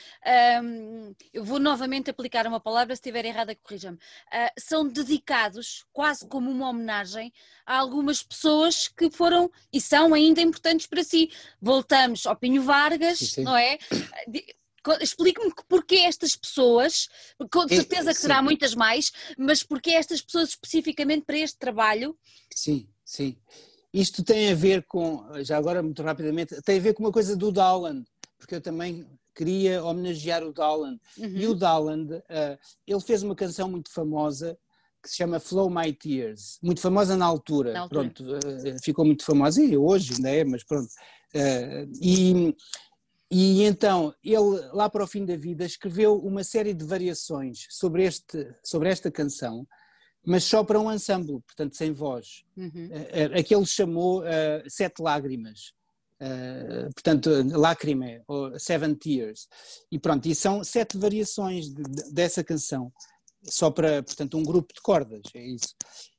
um, eu vou novamente aplicar uma palavra, se estiver errada, corrija-me, uh, são dedicados quase como uma homenagem a algumas pessoas que foram e são ainda importantes para si. Voltamos ao Pinho Vargas, sim, sim. não é? [clears throat] Explique-me porquê estas pessoas, com certeza que será muitas mais, mas porquê estas pessoas especificamente para este trabalho? Sim, sim. Isto tem a ver com, já agora muito rapidamente, tem a ver com uma coisa do Dowland, porque eu também queria homenagear o Dowland. Uhum. E o Dowland, uh, ele fez uma canção muito famosa que se chama Flow My Tears, muito famosa na altura, na altura. pronto, uh, ficou muito famosa e hoje ainda é, mas pronto. Uh, e, e então ele, lá para o fim da vida, escreveu uma série de variações sobre, este, sobre esta canção, mas só para um ensemble, portanto sem voz. Uhum. Aquele chamou uh, Sete Lágrimas, uh, portanto Lágrime, ou Seven Tears. E pronto, e são sete variações de, de, dessa canção, só para, portanto, um grupo de cordas, é isso.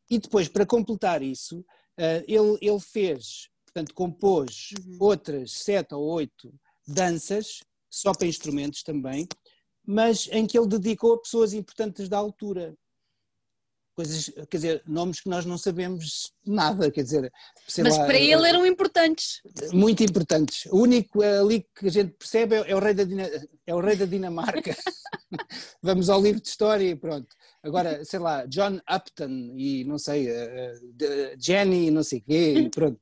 E depois, para completar isso, uh, ele, ele fez, portanto, compôs uhum. outras sete ou oito danças, só para instrumentos também, mas em que ele dedicou a pessoas importantes da altura coisas, quer dizer, nomes que nós não sabemos nada, quer dizer. Mas lá, para ele eram importantes. Muito importantes. O único ali que a gente percebe é, é o rei da, é o rei da Dinamarca. [laughs] Vamos ao livro de história e pronto. Agora, sei lá, John Upton e não sei, uh, Jenny não sei quê, [laughs] pronto.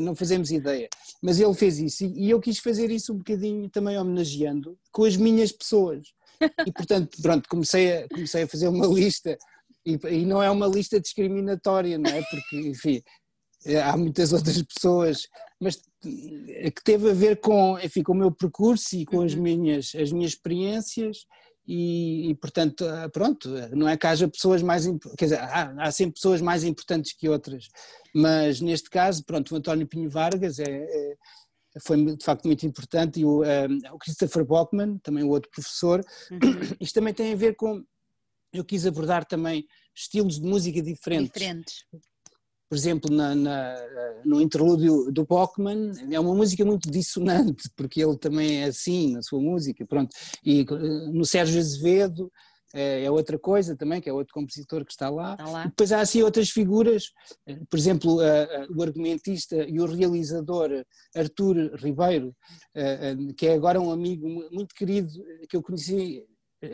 Não fazemos ideia. Mas ele fez isso e eu quis fazer isso um bocadinho também homenageando com as minhas pessoas. E portanto, pronto, comecei a, comecei a fazer uma lista e, e, não é uma lista discriminatória, não é? Porque, enfim, há muitas outras pessoas, mas que teve a ver com, enfim, com o meu percurso e com as uhum. minhas, as minhas experiências e, e, portanto, ah, pronto, não é que haja pessoas mais, quer dizer, há, há, sempre pessoas mais importantes que outras, mas neste caso, pronto, o António Pinho Vargas é, é foi de facto muito importante e o, um, ah, o Christopher Bockman, também o outro professor, uhum. [coughs] isto também tem a ver com eu quis abordar também estilos de música diferentes. Diferentes. Por exemplo, na, na, no interlúdio do Bachmann, é uma música muito dissonante, porque ele também é assim na sua música, pronto. E eh, no Sérgio Azevedo é, é outra coisa também, que é outro compositor que está lá. Está lá. depois há assim outras figuras, eh, por exemplo, o argumentista e o realizador Artur Ribeiro, que é agora um amigo muito querido que eu conheci,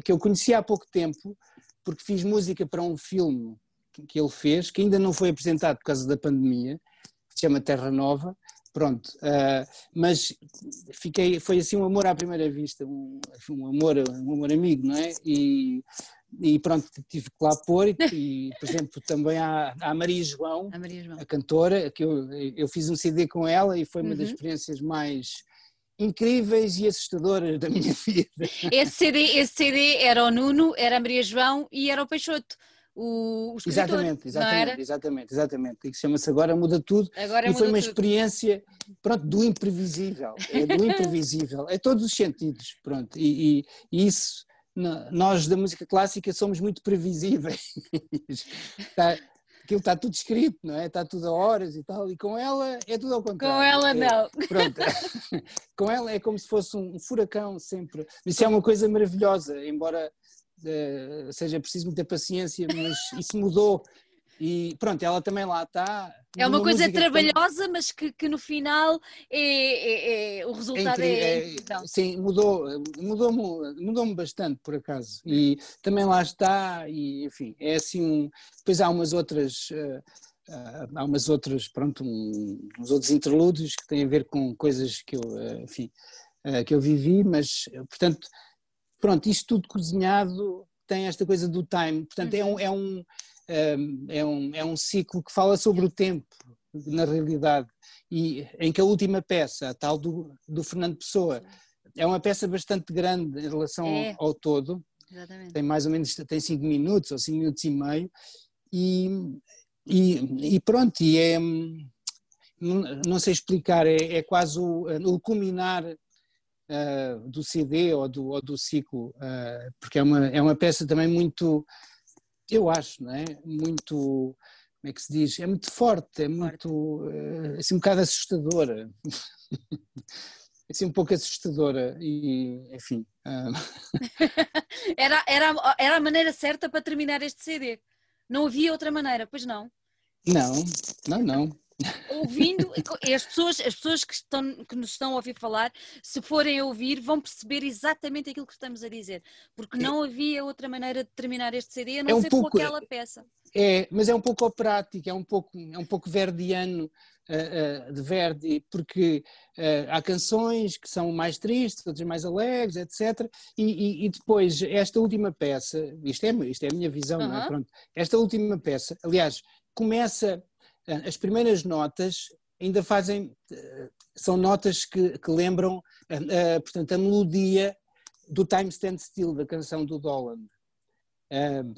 que eu conheci há pouco tempo, porque fiz música para um filme que ele fez, que ainda não foi apresentado por causa da pandemia, que se chama Terra Nova, pronto, uh, mas fiquei, foi assim um amor à primeira vista, um, um, amor, um amor amigo, não é? E, e pronto, tive que lá pôr, e, e por exemplo também há, há Maria, João, a Maria João, a cantora, que eu, eu fiz um CD com ela e foi uma uhum. das experiências mais incríveis e assustadoras da minha [laughs] vida. Esse CD, esse CD era o Nuno, era a Maria João e era o Peixoto o, o Exatamente, exatamente, exatamente, exatamente. E que chama-se Agora Muda Tudo. Agora e foi uma tudo. experiência, pronto, do imprevisível. É do [laughs] imprevisível, é todos os sentidos, pronto. E, e, e isso, nós da música clássica somos muito previsíveis. está, [laughs] aquilo está tudo escrito, não é? Está tudo a horas e tal, e com ela é tudo ao contrário. Com ela não. É, pronto. [laughs] com ela é como se fosse um furacão sempre. Isso é uma coisa maravilhosa, embora uh, seja preciso muita paciência, mas isso mudou. E pronto, ela também lá está. É uma coisa trabalhosa, mas que, que no final é, é, é o resultado é, é, é Sim, mudou, mudou-me mudou bastante por acaso. E também lá está, e enfim, é assim um. Depois há umas outras. Uh, Uh, há umas outras, pronto, um, uns outros interlúdios que têm a ver com coisas que eu, uh, enfim, que eu vivi, mas, portanto, pronto, isto tudo cozinhado tem esta coisa do time, portanto é, um, é, um, é, um, é um ciclo que fala sobre o tempo, na realidade, e em que a última peça, a tal do, do Fernando Pessoa, é uma peça bastante grande em relação é. ao, ao, todo, Exatamente. tem mais ou menos tem cinco minutos ou cinco minutos e meio, e, e, e pronto, e é, não, não sei explicar, é, é quase o, o culminar uh, do CD ou do, ou do ciclo, uh, porque é uma, é uma peça também muito, eu acho, não é? Muito, como é que se diz? É muito forte, é muito, uh, assim um bocado assustadora. [laughs] assim um pouco assustadora e enfim. [laughs] era, era, era a maneira certa para terminar este CD. Não havia outra maneira, pois não? Não, não, não ouvindo, as pessoas, as pessoas que, estão, que nos estão a ouvir falar, se forem a ouvir, vão perceber exatamente aquilo que estamos a dizer, porque não havia outra maneira de terminar este CD a não é um ser pouco, com aquela peça. É, mas é um pouco operático, é um pouco, é um pouco verdiano uh, uh, de Verdi, porque uh, há canções que são mais tristes, outras mais alegres, etc. E, e, e, depois, esta última peça, isto é, isto é a minha visão, -huh. não é? Pronto, esta última peça, aliás, começa as primeiras notas ainda fazem, eh, são notas que, que lembram, uh, portanto, a melodia do Time Stand Still, da canção do Dolan.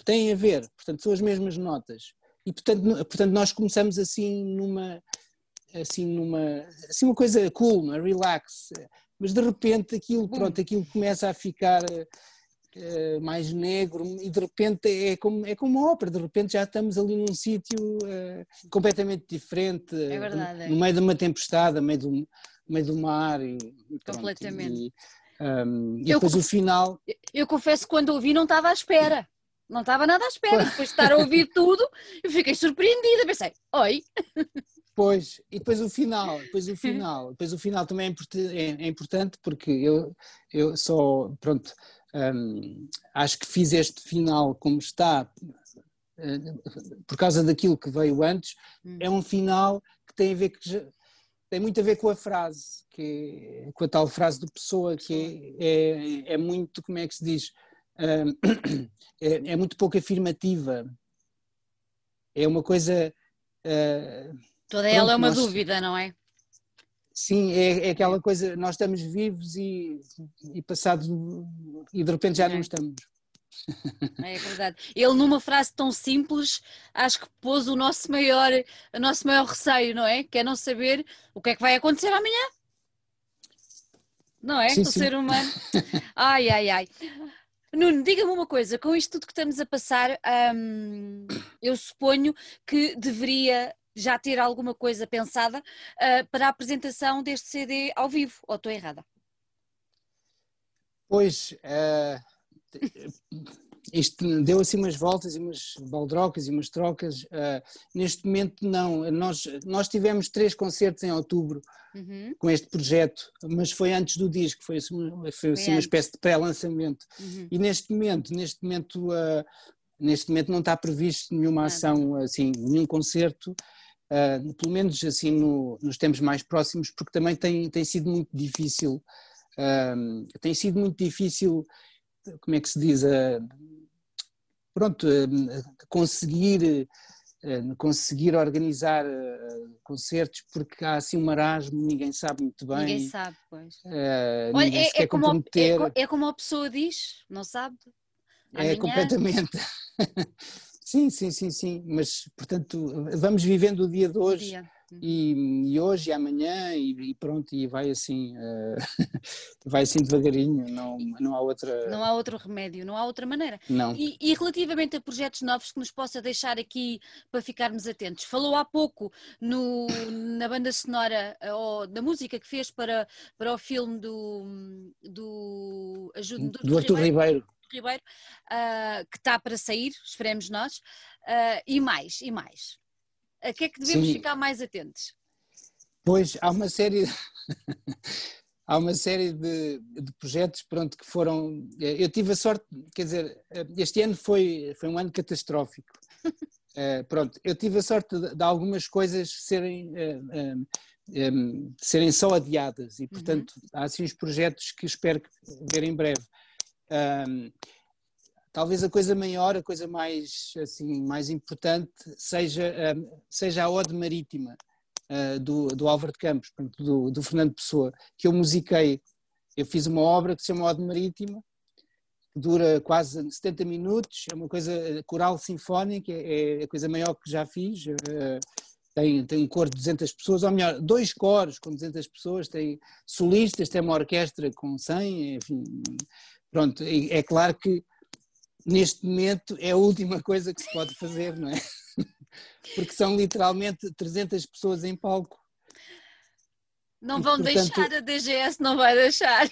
Têm a ver, portanto, são as mesmas notas. E, portanto, portanto nós começamos assim numa, assim numa, assim uma coisa cool, uma relax, mas de repente aquilo, pronto, aquilo começa a ficar uh, mais negro e de repente é como, é como uma ópera, de repente já estamos ali num sítio uh, completamente diferente, é verdade, no, no, meio de uma tempestade, no meio do, no meio do mar e, pronto, completamente. E, um, e depois o final. Eu confesso que quando ouvi não estava à espera. Não estava nada à espera. Depois de estar a ouvir tudo, eu fiquei surpreendida. Pensei, oi. Pois, e depois o final, depois o final, depois o final também é, é, é importante porque eu, eu só, pronto, um, acho que fiz este final como está, uh, por causa daquilo que veio antes, hum. é um final que tem a ver que tem muito a ver com a frase, que é, com a tal frase do Pessoa, que é, é, é muito, como é que se diz, um, [coughs] é, é, muito pouco afirmativa. É uma coisa. Uh, Toda ela é uma nós, dúvida, não é? Sim, é, é, aquela coisa, nós estamos vivos e, e passado e de repente já é. não estamos. É verdade. Ele numa frase tão simples, acho que pôs o nosso maior, o nosso maior receio, não é? Que é não saber o que é que vai acontecer amanhã. Não é? Sim, o sim. ser humano. Ai, ai, ai. Nuno, diga-me uma coisa, com isto tudo que estamos a passar, hum, eu suponho que deveria já ter alguma coisa pensada uh, para a apresentação deste CD ao vivo, ou estou errada? Pois, uh, [laughs] isto deu assim umas voltas e umas baldrocas e umas trocas. Uh, neste momento, não. Nós, nós tivemos três concertos em outubro uhum. com este projeto, mas foi antes do disco, foi, assim, foi assim uma espécie de pré-lançamento. Uhum. E neste momento, neste momento, uh, neste momento não está previsto nenhuma ação, assim, nenhum concerto. Uh, pelo menos assim no, nos tempos mais próximos, porque também tem, tem sido muito difícil, tem sido muito difícil como é que se diz, pronto, conseguir, conseguir organizar concertos porque há assim um marasmo, ninguém sabe muito bem. Ninguém sabe, pois. Uh, Olha, é, é, como, é, é, como a pessoa diz, não sabe? É Amanhã... É completamente. [laughs] sim, sim, sim, sim, mas portanto vamos vivendo o dia de hoje. Dia. E, e, hoje e amanhã e, e, pronto e vai assim uh, [laughs] vai assim devagarinho não não há outra não há outro remédio não há outra maneira não e, e, relativamente a projetos novos que nos possa deixar aqui para ficarmos atentos falou há pouco no na banda sonora ou da música que fez para para o filme do do ajuda do, do Arthur Ribeiro, Ribeiro. Ribeiro uh, que está para sair esperemos nós uh, e mais e mais a que é que devemos Sim. ficar mais atentos? Pois, há uma série. [laughs] há uma série de, de, projetos pronto, que foram. Eu tive a sorte, quer dizer, este ano foi, foi um ano catastrófico. Uh, [laughs] pronto, eu tive a sorte de, de algumas coisas serem, uh, eh, um, eh, serem só adiadas e, portanto, uhum. há assim os projetos que espero ver em breve. Um, Talvez a coisa maior, a coisa mais, assim, mais importante seja, hum, seja a Ode Marítima uh, do, do Álvaro de Campos, do, do Fernando Pessoa, que eu musiquei. Eu fiz uma obra que se chama Ode Marítima, que dura quase 70 minutos, é uma coisa coral sinfónica, é, é a coisa maior que já fiz. Uh, tem, tem um coro de 200 pessoas, ou melhor, dois coros com 200 pessoas, tem solistas, tem uma orquestra com 100, enfim. Pronto, é claro que neste momento é a última coisa que se pode fazer, não é? [laughs] Porque são literalmente 300 pessoas em palco. Não vão portanto, deixar, a DGS não vai deixar.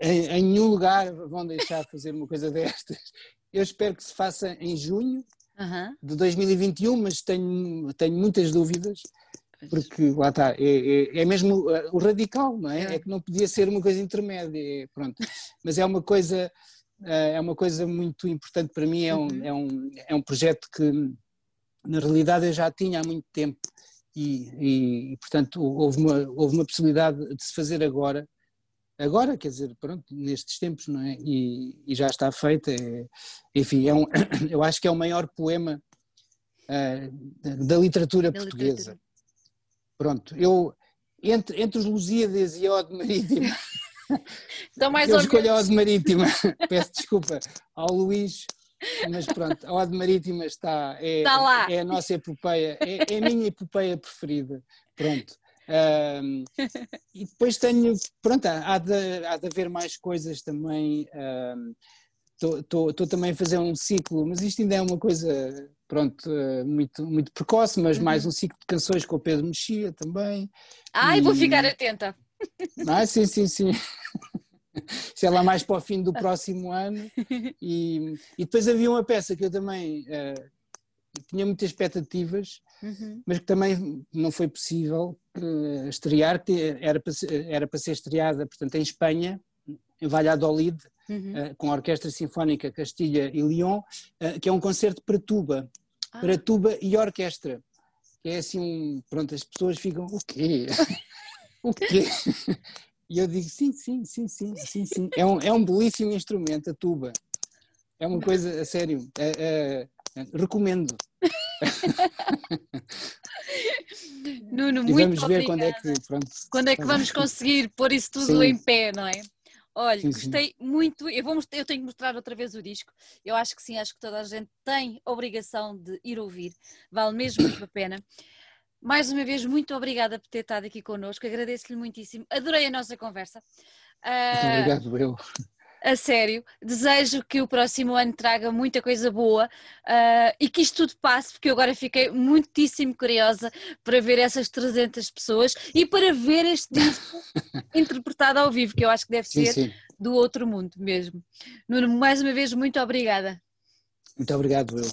Em, em nenhum lugar vão deixar fazer uma coisa destas. Eu espero que se faça em junho uhum. de 2021, mas tenho, tenho muitas dúvidas, porque lá está, é, é, é mesmo uh, o radical, não é? é? É que não podia ser uma coisa intermédia, é, pronto. Mas é uma coisa eh, é uma coisa muito importante para mim, é um, uhum. é um, é um projeto que na realidade eu já tinha há muito tempo e, e, e, portanto houve uma, houve uma possibilidade de se fazer agora, agora quer dizer, pronto, nestes tempos, não é? E, e já está feita, é, enfim, é um, [coughs] eu acho que é o maior poema uh, da literatura da portuguesa. Literatura. Pronto, eu entre, entre os Lusíadas e a Ode Marítima [laughs] Então, mais eu escolho a Ode Marítima, [laughs] peço desculpa ao Luís, mas pronto, a Ode Marítima está, é, está lá. é a nossa epopeia, é, é a minha epopeia preferida, pronto. Um, e depois tenho, pronto, há de, há de haver mais coisas também, estou um, também a fazer um ciclo, mas isto ainda é uma coisa, pronto, muito, muito precoce, mas uhum. mais um ciclo de canções com o Pedro Mexia também. Ai, e, vou ficar atenta. Ah, sim, sim, sim. [laughs] Sei lá, mais para o fim do próximo ano. E, e depois havia uma peça que eu também uh, tinha muitas expectativas, uhum. mas que também não foi possível uh, estrear, que era para, era para ser estreada, portanto, em Espanha, em Valladolid, uhum. uh, com a Orquestra Sinfónica Castilha e Lyon, que é um concerto para tuba, ah. para tuba e orquestra. Que é assim, pronto, as pessoas ficam, o quê? [laughs] O quê? E eu digo, sim, sim, sim, sim, sim, sim. É um, é um belíssimo instrumento, a tuba. É uma coisa, a sério, é, é, recomendo. [laughs] Nuno, e muito vamos ver quando é que, pronto. Quando é que vamos conseguir pôr isso tudo sim. em pé, não é? Olha, sim, gostei sim. muito. Eu, vou, eu tenho que mostrar outra vez o disco. Eu acho que sim, acho que toda a gente tem obrigação de ir ouvir. Vale mesmo muito a pena. Mais uma vez, muito obrigada por ter estado aqui connosco, agradeço-lhe muitíssimo, adorei a nossa conversa. Muito uh, obrigado, eu. A sério. Desejo que o próximo ano traga muita coisa boa uh, e que isto tudo passe, porque eu agora fiquei muitíssimo curiosa para ver essas 300 pessoas e para ver este disco [laughs] interpretado ao vivo, que eu acho que deve sim, ser sim. do outro mundo mesmo. Nuno, mais uma vez, muito obrigada. Muito obrigado, eu.